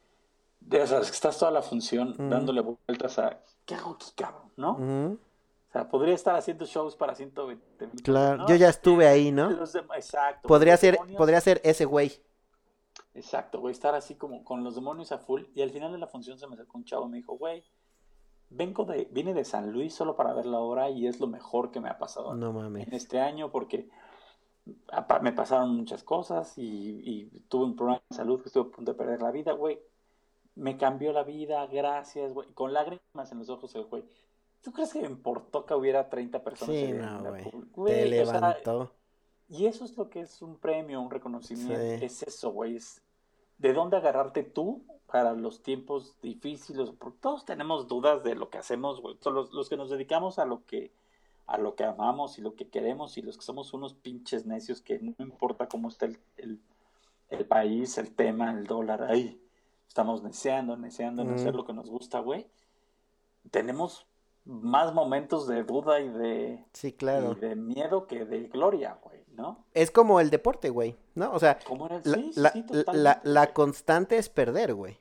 De, o sea, es que estás toda la función dándole vueltas a, ¿qué hago aquí, cabrón? ¿No? O sea, podría estar haciendo shows para 120 mil Claro, ¿no? yo ya estuve ahí, ¿no? Los Exacto. Podría ser, demonios- podría ser ese güey. Exacto, güey, estar así como con los demonios a full. Y al final de la función se me acercó un chavo y me dijo, güey, vengo de, vine de San Luis solo para ver la obra y es lo mejor que me ha pasado No mames. en este año porque me pasaron muchas cosas y, y tuve un problema de salud que estuve a punto de perder la vida, güey. Me cambió la vida, gracias, güey. Con lágrimas en los ojos el güey. ¿Tú crees que me importó que hubiera 30 personas Sí, en no, güey. Te Güey, o sea, levantó. y eso es lo que es un premio, un reconocimiento. Sí. Es eso, güey. Es de dónde agarrarte tú para los tiempos difíciles. Porque todos tenemos dudas de lo que hacemos, güey. Son Los, los que nos dedicamos a lo que a lo que amamos y lo que queremos y los que somos unos pinches necios que no importa cómo está el, el, el país, el tema, el dólar, ahí estamos neceando, neceando en Mm. hacer lo que nos gusta, güey. Tenemos más momentos de duda y de, Sí, claro. y de miedo que de gloria, güey, ¿no? Es como el deporte, güey, ¿no? O sea, la, Sí, la- sí, la- la constante es perder, güey.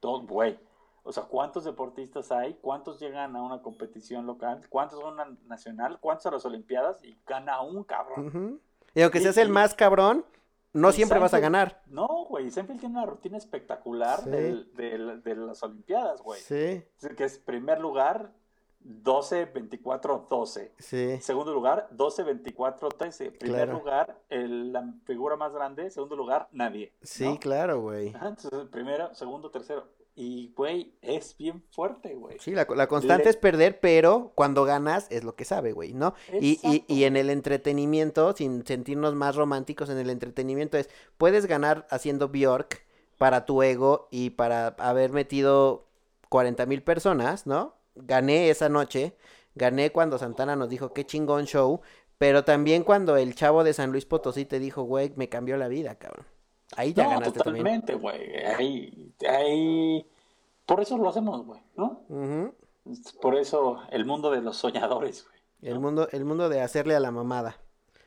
Todo, güey. O sea, ¿cuántos deportistas hay? ¿Cuántos llegan a una competición local? ¿Cuántos a una nacional? ¿Cuántos a las Olimpiadas? Y gana un cabrón. Y aunque Y- seas el más cabrón, no siempre vas a ganar. No, güey. Seinfeld tiene una rutina espectacular Sí. del- del- de las Olimpiadas, güey. Sí, Que es primer lugar, 12, 24, 12. sí. Segundo lugar, 12, 24, 13. Primer Claro. lugar, el- la figura más grande. Segundo lugar, nadie. Sí, ¿no? claro, güey. Entonces, primero, segundo, tercero. Y, güey, es bien fuerte, güey. Sí, la, la constante Le- es perder, pero cuando ganas es lo que sabe, güey, ¿no? Y, y, y en el entretenimiento, sin sentirnos más románticos en el entretenimiento, es, puedes ganar haciendo Bjork para tu ego y para haber metido 40 mil personas, ¿no? Gané esa noche, gané cuando Santana nos dijo qué chingón show, pero también cuando el chavo de San Luis Potosí te dijo, güey, me cambió la vida, cabrón. Ahí ya No, ganaste totalmente, güey. Ahí, ahí, por eso lo hacemos, güey, ¿no? Por eso el mundo de los soñadores, güey. El mundo, el mundo de hacerle a la mamada.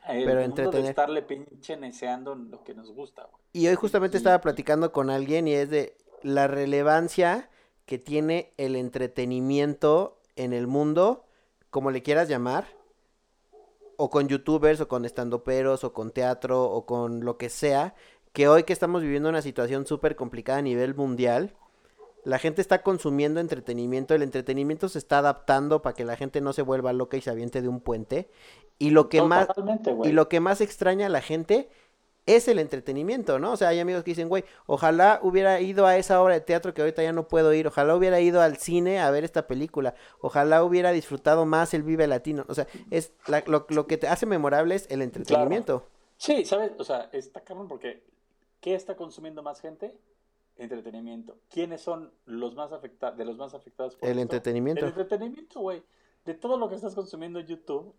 El pero mundo entretener. de estarle pinche neceando lo que nos gusta, güey. Y hoy justamente estaba platicando con alguien y es de la relevancia que tiene el entretenimiento en el mundo, como le quieras llamar, o con youtubers, o con estandoperos, o con teatro, o con lo que sea, que hoy que estamos viviendo una situación súper complicada a nivel mundial, la gente está consumiendo entretenimiento, el entretenimiento se está adaptando para que la gente no se vuelva loca y se aviente de un puente, y lo que más, y lo que más extraña a la gente es el entretenimiento, ¿no? O sea, hay amigos que dicen, güey, ojalá hubiera ido a esa obra de teatro que ahorita ya no puedo ir, ojalá hubiera ido al cine a ver esta película, ojalá hubiera disfrutado más el Vive Latino, o sea, es la- lo, lo que te hace memorable es el entretenimiento. Sí, ¿sabes? O sea, está cabrón porque ¿qué está consumiendo más gente? Entretenimiento. ¿Quiénes son los más afectados, de los más afectados por El esto? entretenimiento. El entretenimiento, güey. De todo lo que estás consumiendo en YouTube,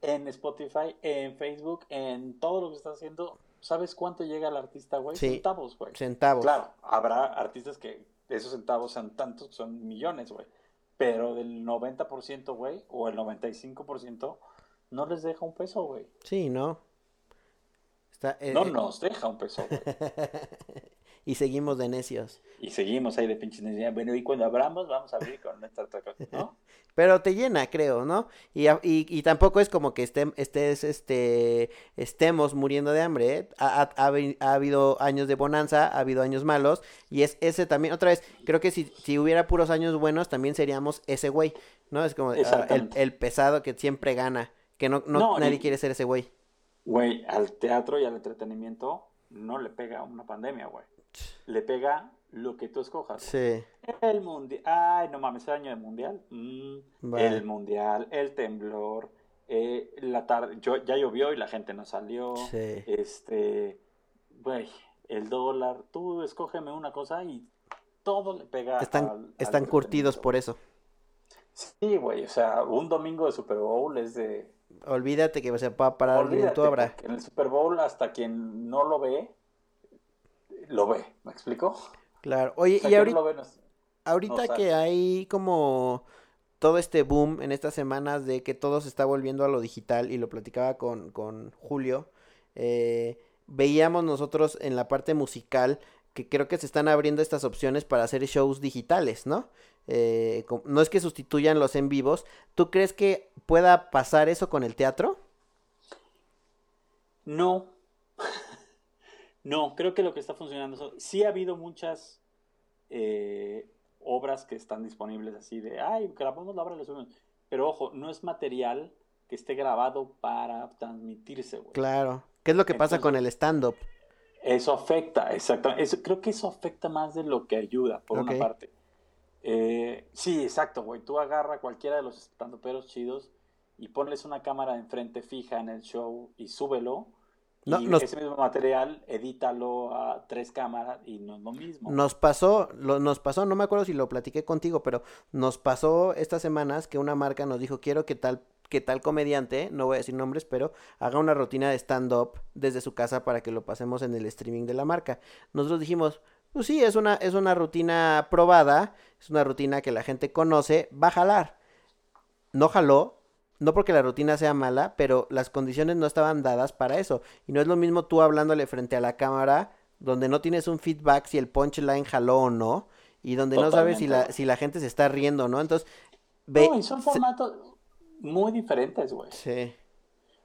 en Spotify, en Facebook, en todo lo que estás haciendo, ¿sabes cuánto llega al artista, güey? Sí. Centavos, güey. Centavos. Claro, habrá artistas que esos centavos sean tantos, son millones, güey. Pero del 90%, güey, o el 95%, no les deja un peso, güey. Sí, ¿no? Está, eh, No eh, nos deja un peso, güey. y seguimos de necios. Y seguimos ahí de pinches necesidad. Bueno, y cuando abramos, vamos a abrir con esta otra cosa, ¿no? Pero te llena, creo, ¿no? Y, y, y tampoco es como que estem- estés, este, estemos muriendo de hambre, ¿eh? Ha, ha- ha habi- ha habido años de bonanza, ha habido años malos, y es ese también, otra vez, creo que si, si hubiera puros años buenos, también seríamos ese güey, ¿no? Es como ah, el, el pesado que siempre gana, que no, no, No, nadie y- quiere ser ese güey. Güey, al teatro y al entretenimiento no le pega una pandemia, güey. Le pega lo que tú escojas. Sí, El mundial. Ay, no mames, el año del mundial. Mm, Vale. El mundial, el temblor. eh, la tarde. Yo, ya llovió y la gente no salió. sí. Este. Güey, el dólar. Tú escógeme una cosa y todo le pega. Están, al- al están curtidos por eso. Sí, güey, o sea, un domingo de Super Bowl es de. Olvídate que se va a parar en tu Olvídate, obra. en el Super Bowl, hasta quien no lo ve, lo ve. ¿Me explico? Claro. Oye, O sea, y ahorita... no lo ve no es- Ahorita No que hay como todo este boom en estas semanas de que todo se está volviendo a lo digital y lo platicaba con, con Julio, eh, veíamos nosotros en la parte musical que creo que se están abriendo estas opciones para hacer shows digitales, ¿no? Eh, no es que sustituyan los en vivos. ¿Tú crees que pueda pasar eso con el teatro? No. no, creo que lo que está funcionando. Sí ha habido muchas eh, obras que están disponibles así de, ay, grabamos la obra y subimos. Pero ojo, no es material que esté grabado para transmitirse. Claro. ¿Qué es lo que pasa con el stand-up? Eso afecta, exactamente. creo que eso afecta más de lo que ayuda, por una parte. Eh, sí, exacto, güey. Tú agarra cualquiera de los estandoperos chidos y ponles una cámara enfrente fija en el show y súbelo. y ese mismo material, edítalo a tres cámaras y no es lo mismo. Nos pasó, lo, nos pasó, no me acuerdo si lo platiqué contigo, pero nos pasó estas semanas que una marca nos dijo, quiero que tal que tal comediante, no voy a decir nombres, pero haga una rutina de stand-up desde su casa para que lo pasemos en el streaming de la marca. Nosotros dijimos, pues sí, es una, es una rutina probada, es una rutina que la gente conoce, va a jalar. No jaló, no porque la rutina sea mala, pero las condiciones no estaban dadas para eso. Y no es lo mismo tú hablándole frente a la cámara, donde no tienes un feedback si el punchline jaló o no, y donde no sabes si la, si la gente se está riendo, ¿no? Entonces, ve, no, son formatos, muy diferentes, güey. Sí.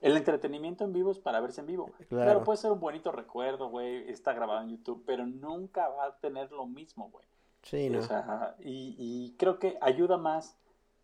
El entretenimiento en vivo es para verse en vivo. Claro. puede ser un bonito recuerdo, güey. Está grabado en YouTube, pero nunca va a tener lo mismo, güey. Sí, ¿no? O sea, y, y creo que ayuda más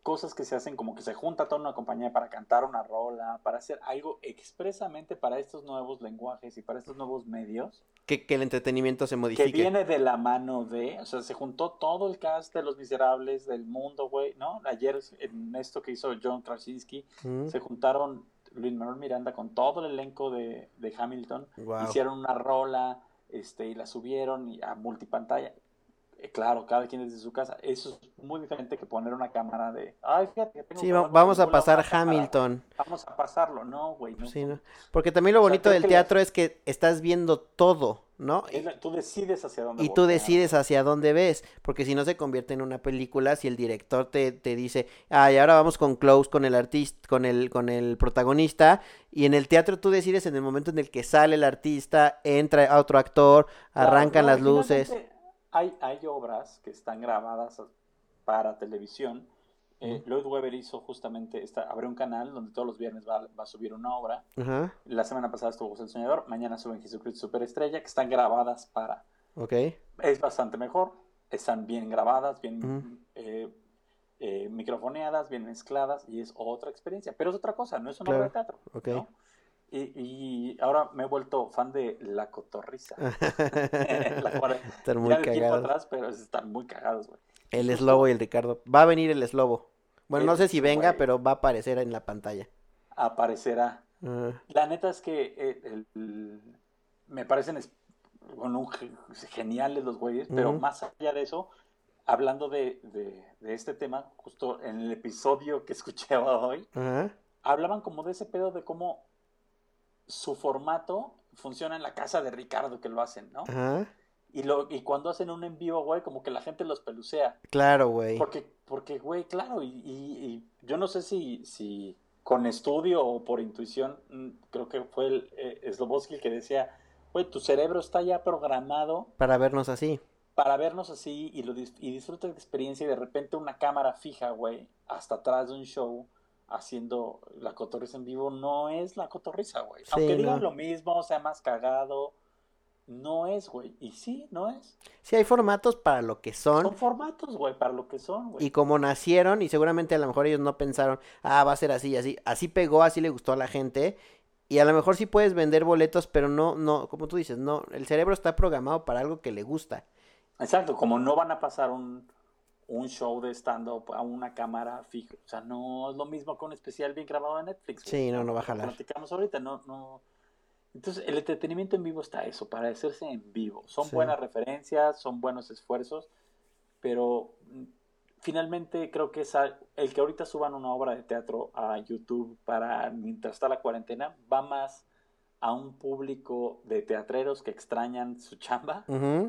cosas que se hacen como que se junta toda una compañía para cantar una rola, para hacer algo expresamente para estos nuevos lenguajes y para estos nuevos medios. Que, que el entretenimiento se modifique. Que viene de la mano de, o sea, se juntó todo el cast de Los Miserables del mundo, güey, ¿no? Ayer en esto que hizo John Krasinski, se juntaron Luis Manuel Miranda con todo el elenco de, de Hamilton, hicieron una rola, este, y la subieron a multipantalla. Eh, claro, cada quien desde su casa. Eso es muy diferente que poner una cámara de, ay, fíjate, tengo Sí, vamos a pasar Hamilton. Vamos a pasarlo, no, güey. No, sí, no. Porque también lo bonito del teatro es que estás viendo todo, ¿no? tú decides hacia dónde Y tú decides hacia dónde ves, porque si no se convierte en una película, si el director te, te dice, ay, ahora vamos con close, con el artista, con el, con el protagonista, y en el teatro tú decides en el momento en el que sale el artista, entra otro actor, arrancan las luces hay, hay obras que están grabadas para televisión. Eh, Lloyd Webber hizo justamente, esta, abrió un canal donde todos los viernes va, a subir una obra. La semana pasada estuvo José el Soñador, mañana suben Jesucristo Superestrella, que están grabadas para. Ok. Es bastante mejor, están bien grabadas, bien eh, eh, microfoneadas, bien mezcladas, y es otra experiencia. Pero es otra cosa, no es una obra de teatro. Okay. Y, ahora me he vuelto fan de La Cotorriza. están muy cagados. atrás, pero están muy cagados, güey. El Eslobo y el Ricardo. Va a venir el Eslobo. Bueno, no sé si venga, pero va a aparecer en la pantalla. Aparecerá. La neta es que eh, me parecen geniales los güeyes, pero más allá de eso, hablando de, este tema, justo en el episodio que escuché hoy, hablaban como de ese pedo de cómo su formato funciona en la casa de Ricardo que lo hacen, ¿no? Ajá. Y, lo, y cuando hacen un en vivo, güey, como que la gente los pelucea. Claro, güey. Porque, porque, güey, claro, y, y, yo no sé si, si con estudio o por intuición, mm, creo que fue el eh, Slobodsky el que decía, güey, tu cerebro está ya programado. Para vernos así. Para vernos así y, lo, y disfrutas de experiencia y de repente una cámara fija, güey, hasta atrás de un show haciendo la cotorriza en vivo no es la cotorriza, güey. Aunque digan lo mismo, sea más cagado, no es, güey. Y sí, no es. Sí, hay formatos para lo que son. Son formatos, güey, para lo que son, güey. Y como nacieron, y seguramente a lo mejor ellos no pensaron, ah, va a ser así y así. Así pegó, así le gustó a la gente. Y a lo mejor sí puedes vender boletos, pero no, no, como tú dices, no, el cerebro está programado para algo que le gusta. Exacto, como no van a pasar un, un show de stand-up a una cámara fija. O sea, no es lo mismo que un especial bien grabado de Netflix. Sí, no, no va a jalar. Platicamos ahorita, no, no. Entonces, el entretenimiento en vivo está eso, para hacerse en vivo. Son buenas referencias, son buenos esfuerzos, pero mm, finalmente creo que esa, el que ahorita suban una obra de teatro a YouTube para mientras está la cuarentena va más a un público de teatreros que extrañan su chamba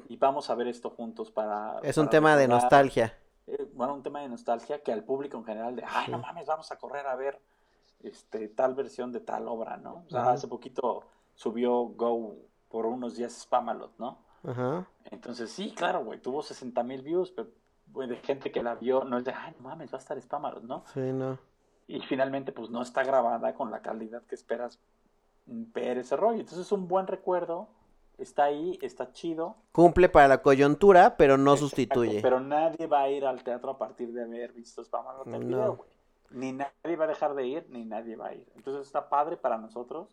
y vamos a ver esto juntos para... Es un tema de nostalgia eh, bueno, un tema de nostalgia que al público en general de, ay, no mames, vamos a correr a ver este, tal versión de tal obra, ¿no? O sea, hace poquito subió Go por unos días Spamalot, ¿no? Ajá. Entonces, sí, claro, güey, tuvo 60 mil views, pero güey, de gente que la vio, no es de, ay, no mames, va a estar Spamalot, ¿no? Sí, no. Y finalmente, pues no está grabada con la calidad que esperas ver ese rollo. Entonces, es un buen recuerdo, está ahí, está chido. Cumple para la coyuntura, pero no sustituye. Pero nadie va a ir al teatro a partir de haber visto Spamalot en video, güey. Ni nadie va a dejar de ir, ni nadie va a ir. Entonces, está padre para nosotros,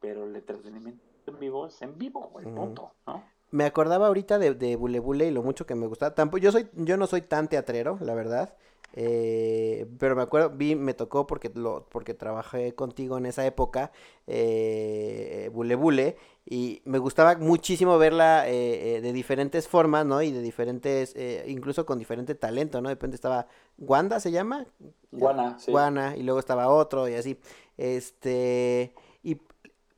pero el entretenimiento en vivo es en vivo, güey, punto, ¿no? Me acordaba ahorita de, de Bule Bule y lo mucho que me gustaba. Tampoco, yo soy, yo no soy tan teatrero, la verdad. Eh, pero me acuerdo, vi, me tocó porque lo, porque trabajé contigo en esa época, eh, Bule Bule, y me gustaba muchísimo verla eh, eh, de diferentes formas, ¿no? Y de diferentes, incluso con diferente talento, ¿no? De repente estaba Wanda, ¿se llama? Guana, sí. Guana, y luego estaba otro y así. Este, y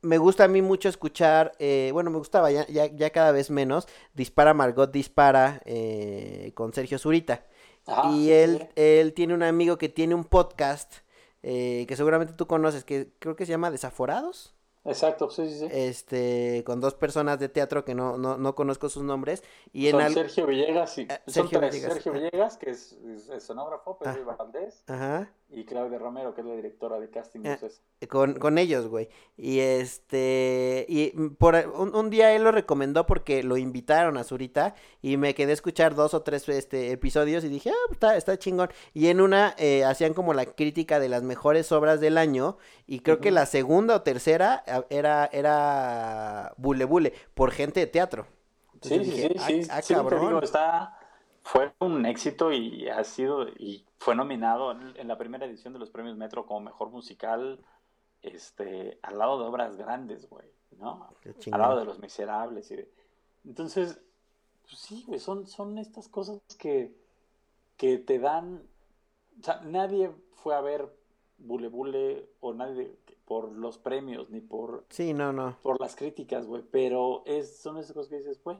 me gusta a mí mucho escuchar, eh, bueno, me gustaba ya, ya, ya, cada vez menos, Dispara Margot Dispara eh, con Sergio Zurita. Y él, él tiene un amigo que tiene un podcast eh, que seguramente tú conoces, que creo que se llama Desaforados. Exacto, sí, sí, sí. Este, con dos personas de teatro que no, no, no conozco sus nombres. Y son en Sergio Villegas y ah, Sergio, Villegas. Sergio Villegas, que es, es, es sonógrafo, Pedro ah. Valdés. Ajá y Claudia Romero, que es la directora de casting. Eh, con, con, ellos, güey. Y este, y por un, día él lo recomendó porque lo invitaron a Zurita y me quedé a escuchar dos o tres este, episodios y dije, ah, está, está chingón. Y en una eh, hacían como la crítica de las mejores obras del año y creo que la segunda o tercera era, era Bule Bule, por gente de teatro. sí, sí, sí, sí, ah, sí, ah, está fue un éxito y ha sido y fue nominado en, la primera edición de los premios Metro como mejor musical este al lado de obras grandes güey no al lado de los miserables y entonces pues sí güey son son estas cosas que que te dan o sea nadie fue a ver Bule Bule o nadie por los premios ni por sí no no. por las críticas güey pero es son esas cosas que dices güey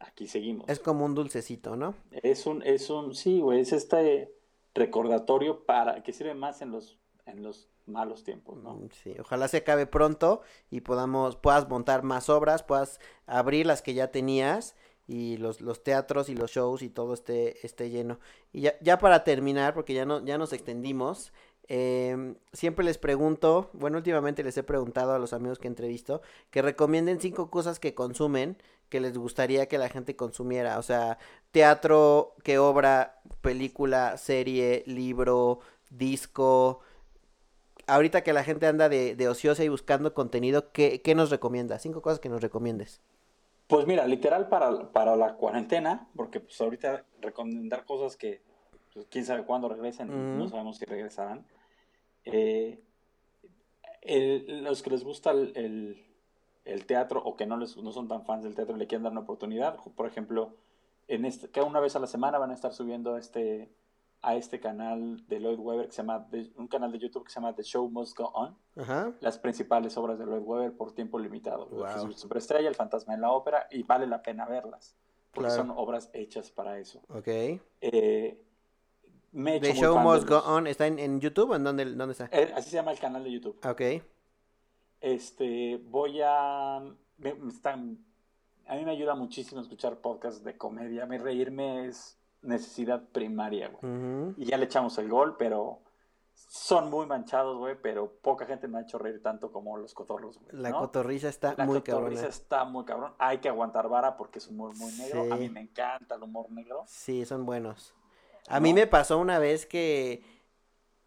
aquí seguimos. Es como un dulcecito, ¿no? Es un, es un, sí, güey, es este recordatorio para que sirve más en los, en los malos tiempos, ¿no? Mm, sí, ojalá se acabe pronto y podamos, puedas montar más obras, puedas abrir las que ya tenías y los, los teatros y los shows y todo esté, esté lleno. Y ya, ya para terminar, porque ya no, ya nos extendimos, eh, siempre les pregunto, bueno, últimamente les he preguntado a los amigos que entrevisto, que recomienden cinco cosas que consumen que les gustaría que la gente consumiera? O sea, teatro, qué obra, película, serie, libro, disco. Ahorita que la gente anda de, de ociosa y buscando contenido, ¿qué, ¿qué, nos recomienda? Cinco cosas que nos recomiendes. Pues mira, literal para, para la cuarentena, porque pues ahorita recomendar cosas que pues, quién sabe cuándo regresen, no sabemos si regresarán. Eh, los que les gusta el el teatro o que no, les, no son tan fans del teatro le quieren dar una oportunidad. Por ejemplo, en este, que una vez a la semana van a estar subiendo este, a este canal de Lloyd Webber que se llama, un canal de YouTube que se llama The Show Must Go On, las principales obras de Lloyd Webber por tiempo limitado. Wow. Superestrella, El Fantasma en la Ópera, y vale la pena verlas, porque son obras hechas para eso. Ok. Eh, The Show Must Go On, ¿está en, YouTube o en dónde, dónde está? Eh, así se llama el canal de YouTube. Ok. Este, voy a... Me, están, a mí me ayuda muchísimo escuchar podcasts de comedia. Mi reírme es necesidad primaria, güey. Y ya le echamos el gol, pero son muy manchados, güey, pero poca gente me ha hecho reír tanto como los cotorros, güey. La cotorriza está muy cabrón. La cotorriza está muy cabrón. Hay que aguantar vara porque es humor muy negro. A mí me encanta el humor negro. Sí, son buenos. A mí me pasó una vez que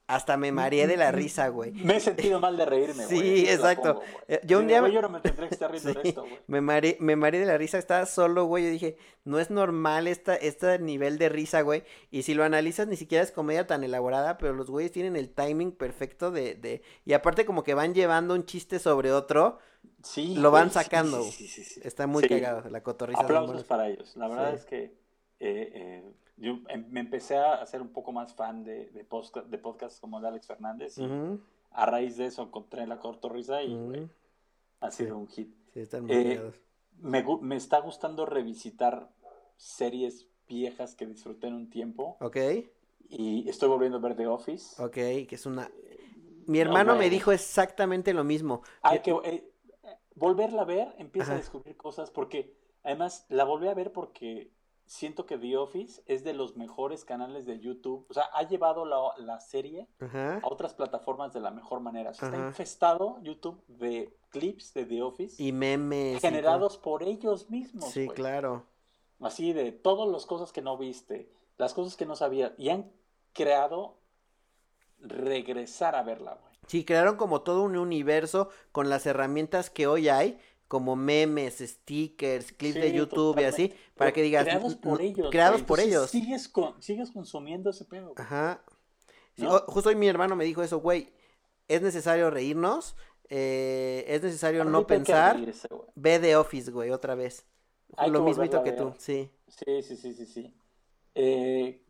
hasta me mareé de la risa, güey. Me he sentido mal de reírme, güey. Sí, exacto. Eh, yo un día... yo no me tendré que estar riendo de esto, güey. Me mareé, me mareé de la risa, estaba solo, güey. Yo dije, no es normal esta, este nivel de risa, güey. Y si lo analizas, ni siquiera es comedia tan elaborada, pero los güeyes tienen el timing perfecto de... de... Y aparte como que van llevando un chiste sobre otro. Sí. Lo van sacando. Sí, sí, sí, Está muy cagado, la cotorriza. Aplausos para ellos. La verdad es que... Eh, eh, yo em, me empecé a hacer un poco más fan de, de, podcast, de podcasts como de Alex Fernández y a raíz de eso encontré la cortorrisa y ha sido un hit. Sí, están muy eh, me, me, está gustando revisitar series viejas que disfruté en un tiempo. Ok, Y estoy volviendo a ver The Office. ok, que es una... Mi hermano me dijo exactamente lo mismo. Hay que eh, volverla a ver, empieza Ajá. a descubrir cosas, porque además la volví a ver porque siento que The Office es de los mejores canales de YouTube. O sea, ha llevado la, la serie Ajá. a otras plataformas de la mejor manera. O sea, está infestado YouTube de clips de The Office Y memes. y generados por ellos mismos. Sí, claro. Así de todas las cosas que no viste, las cosas que no sabías, y han creado regresar a verla, güey. Sí, crearon como todo un universo con las herramientas que hoy hay, como memes, stickers, clips de YouTube y así, para que digas... Creados por "Mm, ellos. Creados por ellos. Sigues, con, sigues consumiendo ese pedo. güey. Ajá. Sí, ¿No? o- justo hoy mi hermano me dijo eso, güey, es necesario reírnos, eh, es necesario no pensar, reírse, ve The Office, güey, otra vez. Hay Lo mismito que tú, sí. Sí, sí, sí, sí, sí. Eh,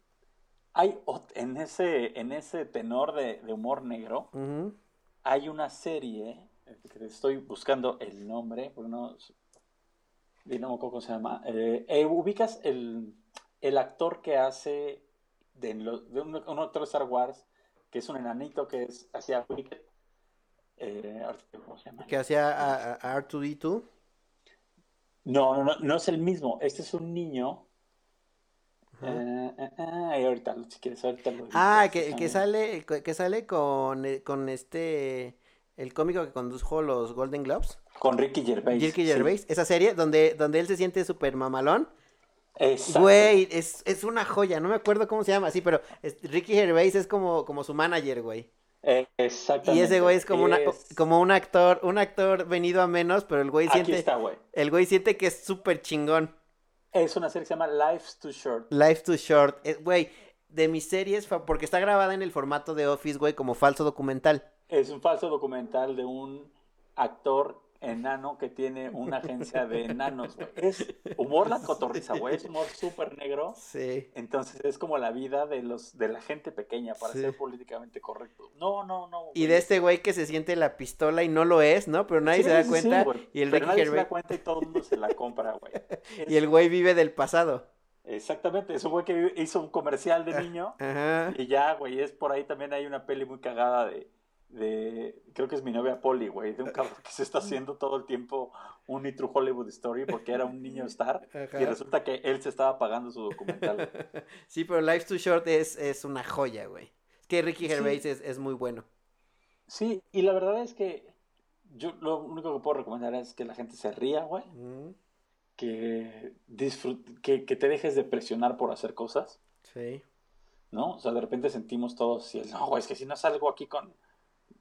hay en ese, en ese tenor de, de humor negro, hay una serie estoy buscando el nombre, porque no, cómo se llama. Eh, eh, ubicas el, el actor que hace de, de un, un actor Star Wars que es un enanito que es hacia Wicked. Eh, ¿cómo se llama? Que hacía a, a- a R2D2. No, no, no, no es el mismo. Este es un niño. Eh, y ahorita, si quieres, ahorita lo Ah, que, que sale, que sale con, con este, el cómico que condujo los Golden Globes, Con Ricky Gervais. Ricky sí. Gervais, esa serie donde, donde él se siente súper mamalón. Exacto. Güey, es, es una joya, no me acuerdo cómo se llama, sí, pero es- Ricky Gervais es como, como su manager, güey. Eh, Y exactamente. ese güey es como una, como un actor, un actor venido a menos, pero el güey Aquí siente, está, güey. el güey siente que es súper chingón. Es una serie que se llama Life's Too Short. Life Too Short, güey, de mis series, porque está grabada en el formato de Office, güey, como falso documental. Es un falso documental de un actor enano que tiene una agencia de enanos, güey. Es humor la cotorriza, güey. Es humor súper negro. Sí. Entonces es como la vida de los de la gente pequeña para Sí. ser políticamente correcto. No, no, no. Y de este güey que se siente la pistola y no lo es, ¿no? Pero nadie Sí, se da sí, cuenta. y el Pero nadie se da cuenta y todo el mundo se la compra, güey. y el güey vive del pasado. Exactamente, es un güey que hizo un comercial de Ah. niño Ajá. y ya, güey, es por ahí también hay una peli muy cagada de, de creo que es mi novia Polly, güey, de un cabrón que se está haciendo todo el tiempo un True Hollywood Story porque era un niño star y resulta que él se estaba pagando su documental. Sí, pero Life's Too Short es, es una joya, güey. Es que Ricky Sí. Gervais es, es muy bueno. Sí, y la verdad es que yo lo único que puedo recomendar es que la gente se ría, güey, Mm, que, disfrut- que, que te dejes de presionar por hacer cosas. Sí. ¿no? O sea, de repente sentimos todos, y el, no, güey, es que si no salgo aquí con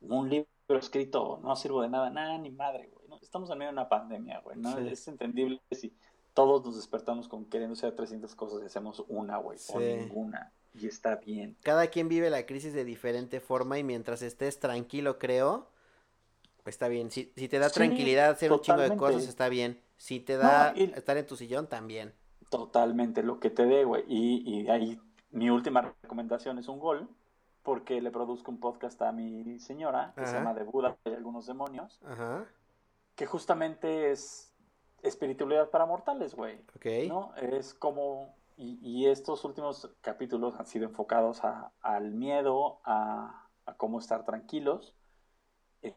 un libro escrito, no sirvo de nada, nada, ni madre, güey, ¿no? Estamos en medio de una pandemia, güey, ¿no? Sí. Es entendible si todos nos despertamos con queriendo hacer 300 cosas y hacemos una, güey, o ninguna, y está bien. Cada quien vive la crisis de diferente forma y mientras estés tranquilo, creo, está bien. Si, si te da Sí, tranquilidad hacer un chingo de cosas, está bien. Si te da No, y- estar en tu sillón, también. Totalmente lo que te dé, güey, y, y ahí mi última recomendación es un gol, porque le produzco un podcast a mi señora, que se Ajá. llama De Buda y algunos demonios, Ajá. que justamente es espiritualidad para mortales, güey. Ok. ¿no? Es como, y, y estos últimos capítulos han sido enfocados a- al miedo, a, a cómo estar tranquilos,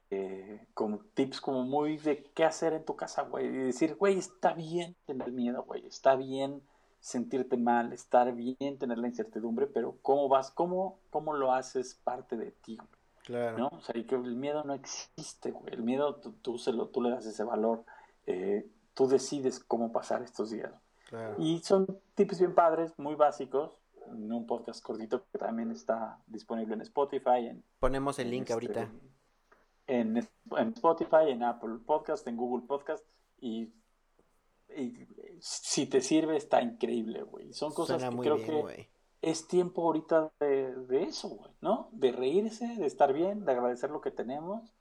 eh, con tips como muy de qué hacer en tu casa, güey, y decir, güey, está bien tener miedo, güey, está bien sentirte mal, estar bien tener la incertidumbre, pero cómo vas, cómo, cómo lo haces parte de ti, güey. Claro. ¿no? O sea, y que el miedo no existe, güey. El miedo tú, tú, se lo, tú le das ese valor. eh, tú decides cómo pasar estos días. claro. Y son tips bien padres, muy básicos. En un podcast cortito que también está disponible en Spotify, en, Ponemos el en link este, ahorita. En, en Spotify, en Apple Podcast, en Google Podcast. Y, y si te sirve, está increíble, güey. Son cosas Suena que muy creo bien, que güey. es tiempo ahorita de, de eso, güey, ¿no? De reírse, de estar bien, de agradecer lo que tenemos,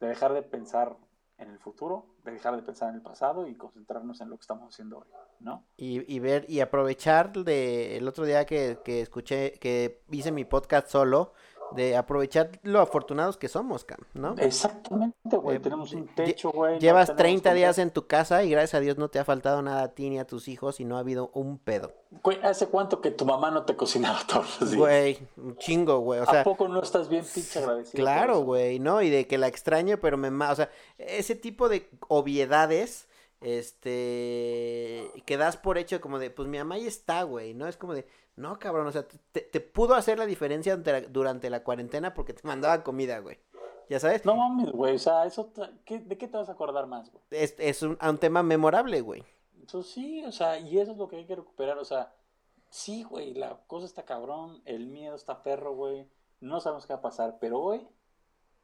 de dejar de pensar en el futuro, de dejar de pensar en el pasado y concentrarnos en lo que estamos haciendo hoy, ¿no? Y, y ver y aprovechar de el otro día que, que escuché, que hice mi podcast solo, de aprovechar lo afortunados que somos, Cam, ¿no? Exactamente, güey. Eh, tenemos un techo, güey. no Llevas tenemos 30 con días en tu casa y gracias a Dios no te ha faltado nada a ti ni a tus hijos y no ha habido un pedo. Güey, ¿hace cuánto que tu mamá no te cocinaba todos los días? Güey, un chingo, güey. O sea, ¿A poco no estás bien pinche agradecido? Claro, güey, ¿no? Y de que la extraño, pero me. O sea, ese tipo de obviedades, este, que das por hecho como de, pues mi mamá ahí está, güey, ¿no? Es como de, no, cabrón, o sea, te, te pudo hacer la diferencia durante la, durante la cuarentena porque te mandaba comida, güey. ¿Ya sabes? No mames, güey. O sea, eso te- ¿qué- ¿de qué te vas a acordar más, güey? Es, es un, un tema memorable, güey. Eso sí, o sea, y eso es lo que hay que recuperar. O sea, sí, güey, la cosa está cabrón, el miedo está perro, güey. No sabemos qué va a pasar, pero hoy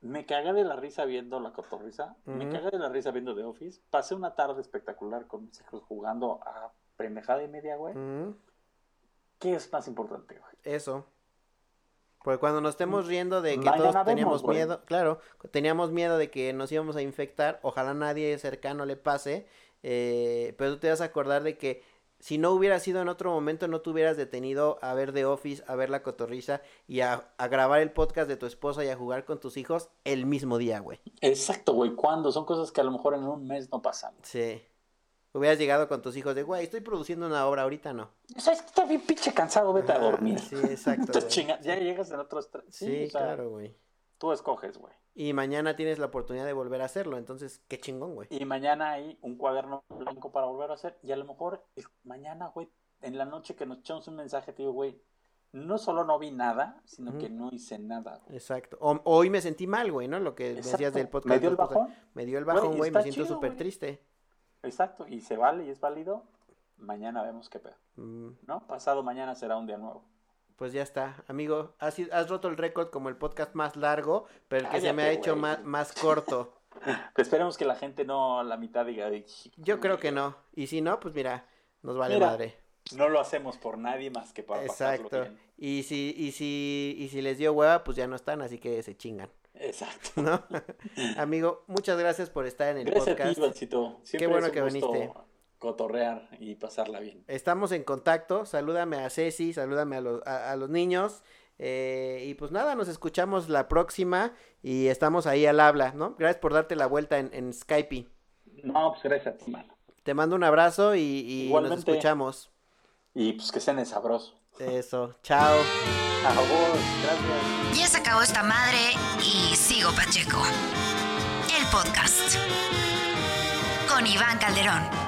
me cagué de la risa viendo la cotorriza. Me cagué de la risa viendo The Office. Pasé una tarde espectacular con mis hijos jugando a pendejada y media, güey. ¿Qué es más importante, güey? Eso. Porque cuando nos estemos riendo de que Mañana todos teníamos miedo, claro, teníamos miedo de que nos íbamos a infectar, ojalá nadie cercano le pase, eh, pero tú te vas a acordar de que si no hubiera sido en otro momento, no te hubieras detenido a ver The Office, a ver La Cotorriza y a, a grabar el podcast de tu esposa y a jugar con tus hijos el mismo día, güey. Exacto, güey. ¿Cuándo? Son cosas que a lo mejor en un mes no pasan. Sí. Hubieras llegado con tus hijos de, güey, estoy produciendo una obra, ahorita no. O sea, es que estás bien pinche cansado, vete a dormir. Sí, exacto. Güey. ya llegas en otros tres. Sí, Sí, o sea, claro, güey. tú escoges, güey. Y mañana tienes la oportunidad de volver a hacerlo, entonces qué chingón, güey. Y mañana hay un cuaderno blanco para volver a hacer. Y a lo mejor mañana, güey, en la noche que nos echamos un mensaje, te digo, güey, no solo no vi nada, sino que no hice nada, güey. Exacto. O- hoy me sentí mal, güey, ¿no? Lo que decías Exacto. del podcast. ¿Me dio el bajón? Me dio el Güey, bajón, güey, me está siento súper güey. triste. Exacto. Y se vale y es válido. Mañana vemos qué pedo. Mm, ¿No? Pasado mañana será un día nuevo. Pues ya está, amigo. Has, has roto el récord como el podcast más largo, pero el que se me ha hecho más, más corto. Pero esperemos que la gente no la mitad diga, "Ay, Yo creo que no. Y si no, pues mira, nos vale Mira, madre. No lo hacemos por nadie más que para pasarlo Exacto. bien. Y si, y si, y si les dio hueva, pues ya no están, así que se chingan, Exacto. ¿no? amigo, muchas gracias por estar en el Gracias a ti, podcast. Ivancito. Siempre bueno es un que gusto viniste. cotorrear y pasarla bien. Estamos en contacto. Salúdame a Ceci, salúdame a, los- a- a los niños. eh, y pues nada, nos escuchamos la próxima y estamos ahí al habla, ¿no? Gracias por darte la vuelta en, en Skype. No, pues gracias a ti, mano. Te mando un abrazo y, y nos escuchamos. Y pues que sean sabroso. Eso, chao. A vos, gracias. Ya se acabó esta madre y sigo Pacheco. El podcast. Con Iván Calderón.